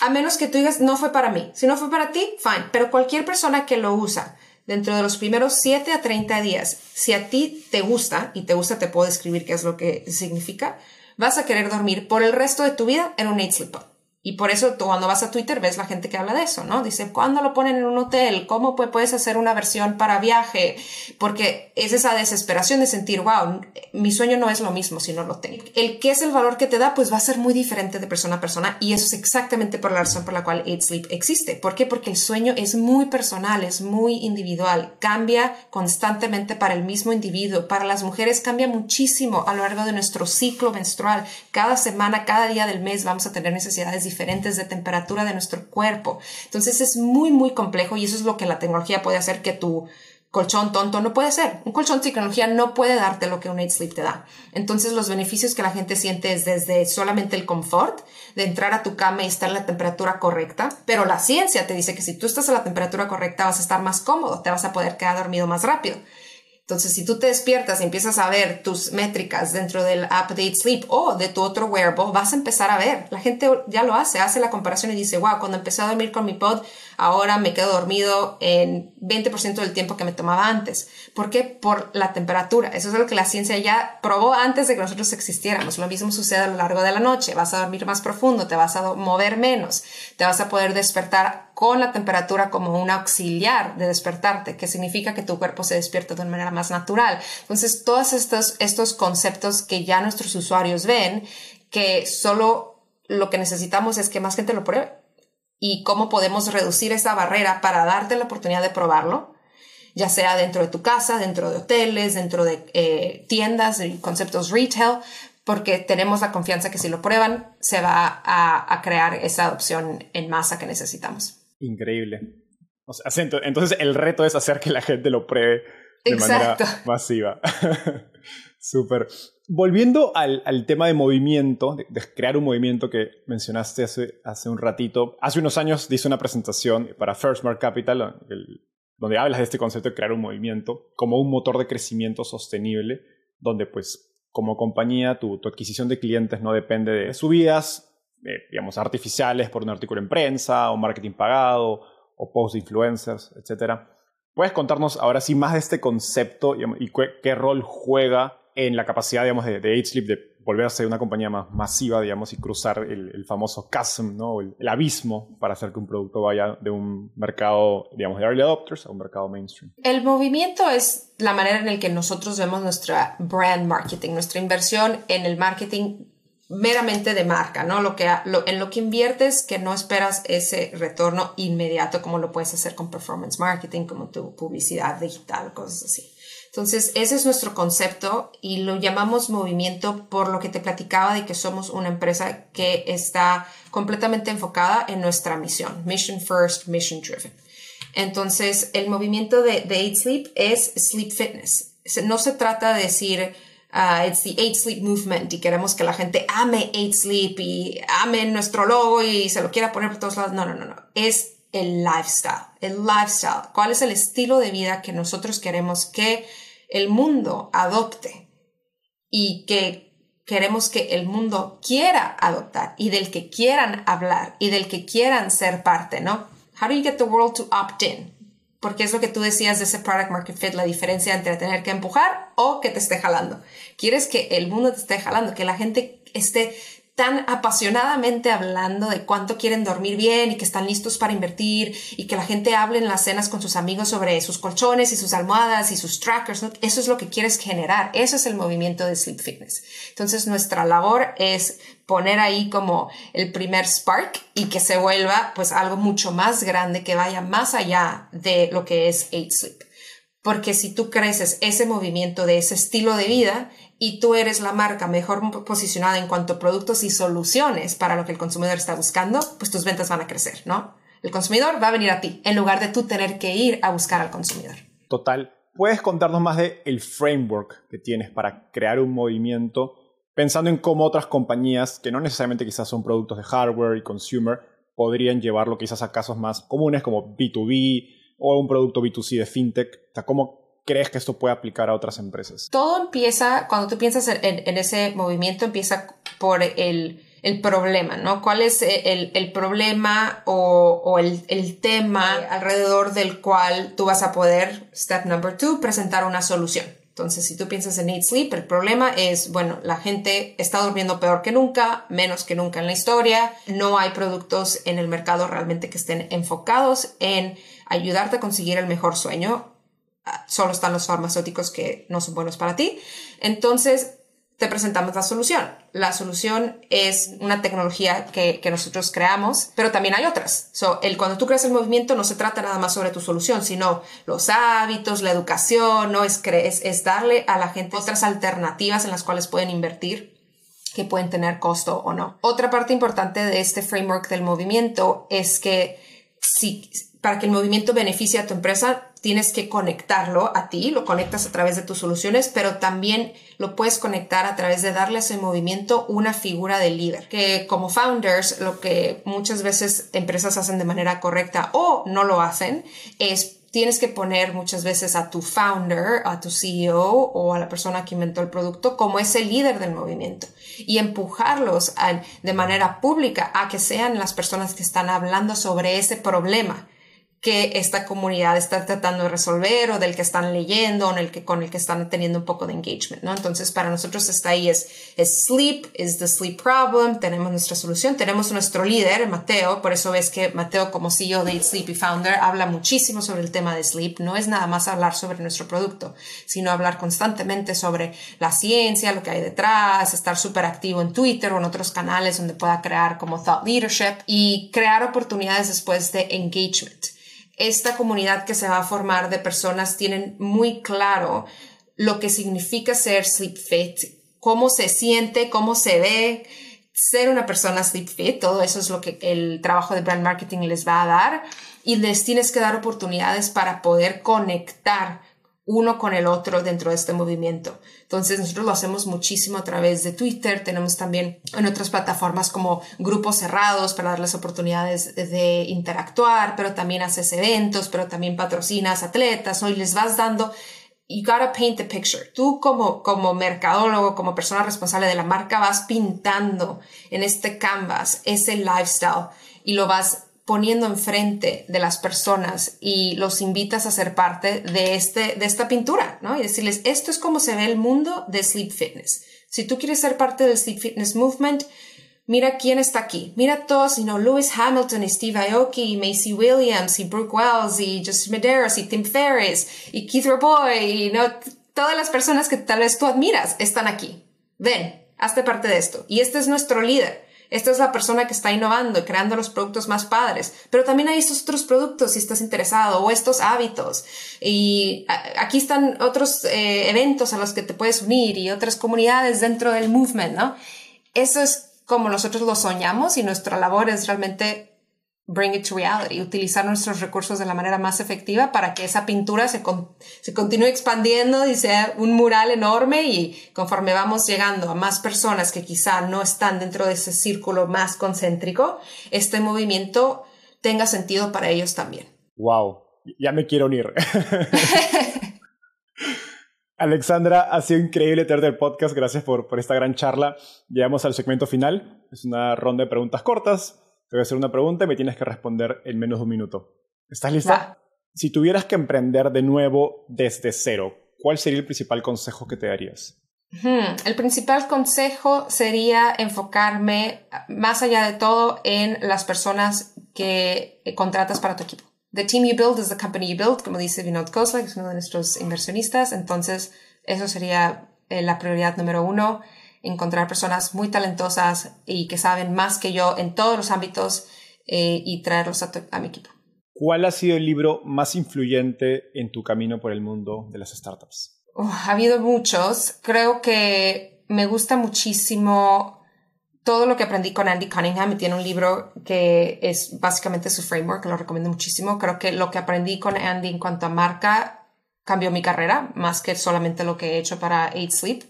A menos que tú digas, no fue para mí. Si no fue para ti, fine. Pero cualquier persona que lo usa dentro de los primeros 7 a 30 días, si a ti te gusta, y te gusta te puedo describir qué es lo que significa, vas a querer dormir por el resto de tu vida en un 8 sleep y por eso tú cuando vas a Twitter ves la gente que habla de eso, ¿no? Dice, ¿cuándo lo ponen en un hotel? ¿Cómo puedes hacer una versión para viaje? Porque es esa desesperación de sentir, wow, mi sueño no es lo mismo si no lo tengo. El qué es el valor que te da, pues va a ser muy diferente de persona a persona y eso es exactamente por la razón por la cual Eat Sleep existe. ¿Por qué? Porque el sueño es muy personal, es muy individual, cambia constantemente para el mismo individuo. Para las mujeres cambia muchísimo a lo largo de nuestro ciclo menstrual. Cada semana, cada día del mes vamos a tener necesidades diferentes de temperatura de nuestro cuerpo. Entonces es muy, muy complejo y eso es lo que la tecnología puede hacer que tu colchón tonto no puede ser. Un colchón de tecnología no puede darte lo que un 8 Sleep te da. Entonces los beneficios que la gente siente es desde solamente el confort de entrar a tu cama y estar en la temperatura correcta, pero la ciencia te dice que si tú estás a la temperatura correcta vas a estar más cómodo, te vas a poder quedar dormido más rápido. Entonces, si tú te despiertas y empiezas a ver tus métricas dentro del app Date Sleep o de tu otro wearable, vas a empezar a ver. La gente ya lo hace, hace la comparación y dice, wow, cuando empecé a dormir con mi pod, ahora me quedo dormido en 20% del tiempo que me tomaba antes. ¿Por qué? Por la temperatura. Eso es lo que la ciencia ya probó antes de que nosotros existiéramos. Lo mismo sucede a lo largo de la noche. Vas a dormir más profundo, te vas a mover menos, te vas a poder despertar con la temperatura como un auxiliar de despertarte, que significa que tu cuerpo se despierta de una manera más natural. Entonces, todos estos, estos conceptos que ya nuestros usuarios ven, que solo lo que necesitamos es que más gente lo pruebe y cómo podemos reducir esa barrera para darte la oportunidad de probarlo, ya sea dentro de tu casa, dentro de hoteles, dentro de eh, tiendas conceptos retail, porque tenemos la confianza que si lo prueban se va a, crear esa adopción en masa que necesitamos. Increíble. entonces el reto es hacer que la gente lo pruebe de manera masiva. [LAUGHS] Súper. Volviendo al, tema de movimiento, de, crear un movimiento que mencionaste hace, hace un ratito, hace unos años hice una presentación para First Mark Capital, donde hablas de este concepto de crear un movimiento como un motor de crecimiento sostenible, donde pues como compañía tu, adquisición de clientes no depende de subidas, digamos, artificiales por un artículo en prensa o marketing pagado o post de influencers, etc. ¿Puedes contarnos ahora sí más de este concepto y qué rol juega en la capacidad, digamos, de, de Sleep de volverse una compañía más masiva, digamos, y cruzar el, famoso chasm, ¿no? El, abismo para hacer que un producto vaya de un mercado, digamos, de early adopters a un mercado mainstream. El movimiento es la manera en la que nosotros vemos nuestra brand marketing, nuestra inversión en el marketing meramente de marca, ¿no? Lo que, en lo que inviertes que no esperas ese retorno inmediato como lo puedes hacer con performance marketing, como tu publicidad digital, cosas así. Entonces, ese es nuestro concepto y lo llamamos movimiento por lo que te platicaba de que somos una empresa que está completamente enfocada en nuestra misión, mission first, mission driven. Entonces, el movimiento de, de Sleep es sleep fitness. No se trata de decir, uh, it's the Eight Sleep movement y queremos que la gente ame Eight Sleep y ame nuestro logo y se lo quiera poner por todos lados. No, no, no, no. Es el lifestyle, el lifestyle. ¿Cuál es el estilo de vida que nosotros queremos que el mundo adopte y que queremos que el mundo quiera adoptar y del que quieran hablar y del que quieran ser parte, ¿no? How do you get the world to opt in? Porque es lo que tú decías de ese product market fit, la diferencia entre tener que empujar o que te esté jalando. Quieres que el mundo te esté jalando, que la gente esté tan apasionadamente hablando de cuánto quieren dormir bien y que están listos para invertir y que la gente hable en las cenas con sus amigos sobre sus colchones y sus almohadas y sus trackers. Eso es lo que quieres generar. Eso es el movimiento de Sleep Fitness. Entonces nuestra labor es poner ahí como el primer spark y que se vuelva pues algo mucho más grande que vaya más allá de lo que es Eight Sleep. Porque si tú creces ese movimiento de ese estilo de vida, y tú eres la marca mejor posicionada en cuanto a productos y soluciones para lo que el consumidor está buscando, pues tus ventas van a crecer, ¿no? El consumidor va a venir a ti en lugar de tú tener que ir a buscar al consumidor. Total. ¿Puedes contarnos más de el framework que tienes para crear un movimiento pensando en cómo otras compañías que no necesariamente quizás son productos de hardware y consumer podrían llevarlo quizás a casos más comunes como B2B o un producto B2C de fintech? O ¿cómo crees que esto puede aplicar a otras empresas? Todo empieza, cuando tú piensas en, ese movimiento, empieza por el, el, problema, ¿no? ¿Cuál es el, el problema o, o el, el, tema alrededor del cual tú vas a poder, step number two, presentar una solución? Entonces, si tú piensas en Eat Sleep, el problema es, bueno, la gente está durmiendo peor que nunca, menos que nunca en la historia, no hay productos en el mercado realmente que estén enfocados en ayudarte a conseguir el mejor sueño solo están los farmacéuticos que no son buenos para ti. Entonces, te presentamos la solución. La solución es una tecnología que, nosotros creamos, pero también hay otras. So, el, cuando tú creas el movimiento no se trata nada más sobre tu solución, sino los hábitos, la educación, ¿no? es, es, es darle a la gente otras alternativas en las cuales pueden invertir que pueden tener costo o no. Otra parte importante de este framework del movimiento es que si, para que el movimiento beneficie a tu empresa, tienes que conectarlo a ti, lo conectas a través de tus soluciones, pero también lo puedes conectar a través de darle a ese movimiento una figura de líder. Que como founders, lo que muchas veces empresas hacen de manera correcta o no lo hacen es tienes que poner muchas veces a tu founder, a tu CEO o a la persona que inventó el producto como ese líder del movimiento y empujarlos de manera pública a que sean las personas que están hablando sobre ese problema que esta comunidad está tratando de resolver o del que están leyendo o en el que, con el que están teniendo un poco de engagement, ¿no? Entonces, para nosotros está ahí es, es sleep, is the sleep problem, tenemos nuestra solución, tenemos nuestro líder, Mateo, por eso ves que Mateo como CEO de Sleep y Founder habla muchísimo sobre el tema de sleep, no es nada más hablar sobre nuestro producto, sino hablar constantemente sobre la ciencia, lo que hay detrás, estar súper activo en Twitter o en otros canales donde pueda crear como thought leadership y crear oportunidades después de engagement esta comunidad que se va a formar de personas tienen muy claro lo que significa ser sleep fit, cómo se siente, cómo se ve, ser una persona sleep fit, todo eso es lo que el trabajo de brand marketing les va a dar y les tienes que dar oportunidades para poder conectar uno con el otro dentro de este movimiento. Entonces nosotros lo hacemos muchísimo a través de Twitter, tenemos también en otras plataformas como grupos cerrados para darles oportunidades de interactuar, pero también haces eventos, pero también patrocinas atletas, hoy les vas dando you gotta paint the picture. Tú como, como mercadólogo, como persona responsable de la marca, vas pintando en este canvas ese lifestyle y lo vas poniendo enfrente de las personas y los invitas a ser parte de, este, de esta pintura, ¿no? Y decirles, esto es como se ve el mundo de Sleep Fitness. Si tú quieres ser parte del Sleep Fitness Movement, mira quién está aquí. Mira todos, you Lewis Hamilton y Steve Aoki y Macy Williams y Brooke Wells y Justin Medeiros y Tim Ferriss y Keith Roboy y ¿no? todas las personas que tal vez tú admiras están aquí. Ven, hazte parte de esto. Y este es nuestro líder. Esta es la persona que está innovando creando los productos más padres. Pero también hay estos otros productos si estás interesado o estos hábitos. Y aquí están otros eh, eventos a los que te puedes unir y otras comunidades dentro del movement, ¿no? Eso es como nosotros lo soñamos y nuestra labor es realmente bring it to reality, utilizar nuestros recursos de la manera más efectiva para que esa pintura se, se continúe expandiendo y sea un mural enorme y conforme vamos llegando a más personas que quizá no están dentro de ese círculo más concéntrico, este movimiento tenga sentido para ellos también. Wow, ya me quiero unir. [LAUGHS] Alexandra, ha sido increíble tenerte el podcast. Gracias por, por esta gran charla. Llegamos al segmento final. Es una ronda de preguntas cortas te voy a hacer una pregunta y me tienes que responder en menos de un minuto. ¿Estás lista? Si tuvieras que emprender de nuevo desde cero, ¿cuál sería el principal consejo que te darías? El principal consejo sería enfocarme más allá de todo en las personas que contratas para tu equipo. The team you build is the company you build, como dice Vinod Khosla, que es uno de nuestros inversionistas. Entonces, eso sería eh, la prioridad número uno encontrar personas muy talentosas y que saben más que yo en todos los ámbitos eh, y traerlos a, mi equipo. ¿Cuál ha sido el libro más influyente en tu camino por el mundo de las startups? ha habido muchos. Creo que me gusta muchísimo todo lo que aprendí con Andy Cunningham. Tiene un libro que es básicamente su framework, lo recomiendo muchísimo. Creo que lo que aprendí con Andy en cuanto a marca cambió mi carrera, más que solamente lo que he hecho para Eight Sleep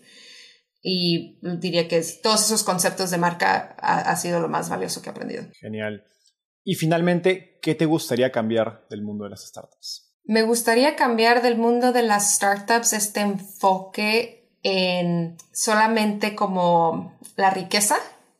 y diría que todos esos conceptos de marca ha, sido lo más valioso que he aprendido. Genial. Y finalmente, ¿qué te gustaría cambiar del mundo de las startups? Me gustaría cambiar del mundo de las startups este enfoque en solamente como la riqueza.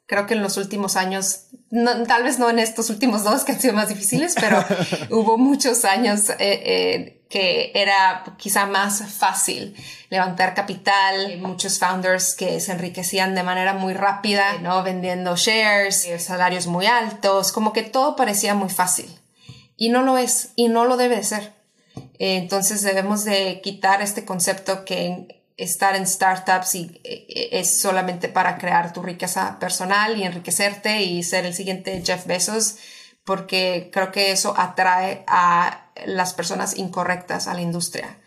Creo que en los últimos años, tal vez no en estos últimos dos que han sido más difíciles, pero [LAUGHS] hubo muchos años eh, eh, que era quizá más fácil levantar capital, muchos founders que se enriquecían de manera muy rápida, ¿no? Vendiendo shares, eh, salarios muy altos, como que todo parecía muy fácil. Y no lo es, y no lo debe de ser. Entonces debemos de quitar este concepto que estar en startups y eh, es solamente para crear tu riqueza personal y enriquecerte y ser el siguiente Jeff Bezos, porque creo que eso atrae a las personas incorrectas a la industria.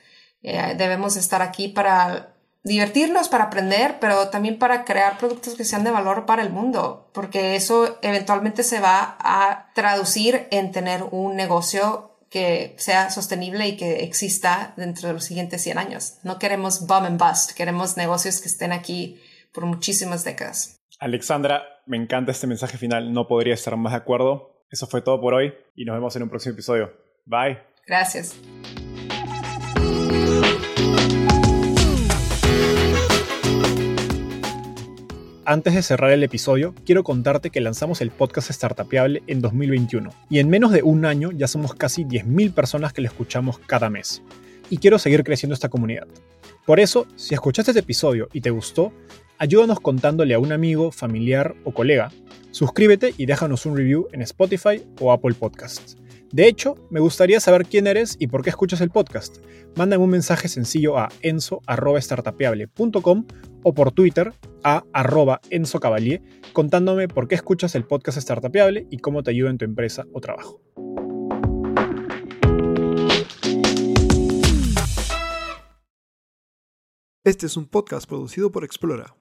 Eh, debemos estar aquí para divertirnos, para aprender, pero también para crear productos que sean de valor para el mundo, porque eso eventualmente se va a traducir en tener un negocio que sea sostenible y que exista dentro de los siguientes 100 años. No queremos bomb and bust, queremos negocios que estén aquí por muchísimas décadas. Alexandra, me encanta este mensaje final, no podría estar más de acuerdo. Eso fue todo por hoy y nos vemos en un próximo episodio. Bye. Gracias. Antes de cerrar el episodio, quiero contarte que lanzamos el podcast Startupiable en 2021 y en menos de un año ya somos casi 10.000 personas que lo escuchamos cada mes. Y quiero seguir creciendo esta comunidad. Por eso, si escuchaste este episodio y te gustó, ayúdanos contándole a un amigo, familiar o colega. Suscríbete y déjanos un review en Spotify o Apple Podcasts. De hecho, me gustaría saber quién eres y por qué escuchas el podcast. Mándame un mensaje sencillo a enzo.startapeable.com o por Twitter a arroba Enzo contándome por qué escuchas el podcast Startapeable y cómo te ayuda en tu empresa o trabajo. Este es un podcast producido por Explora.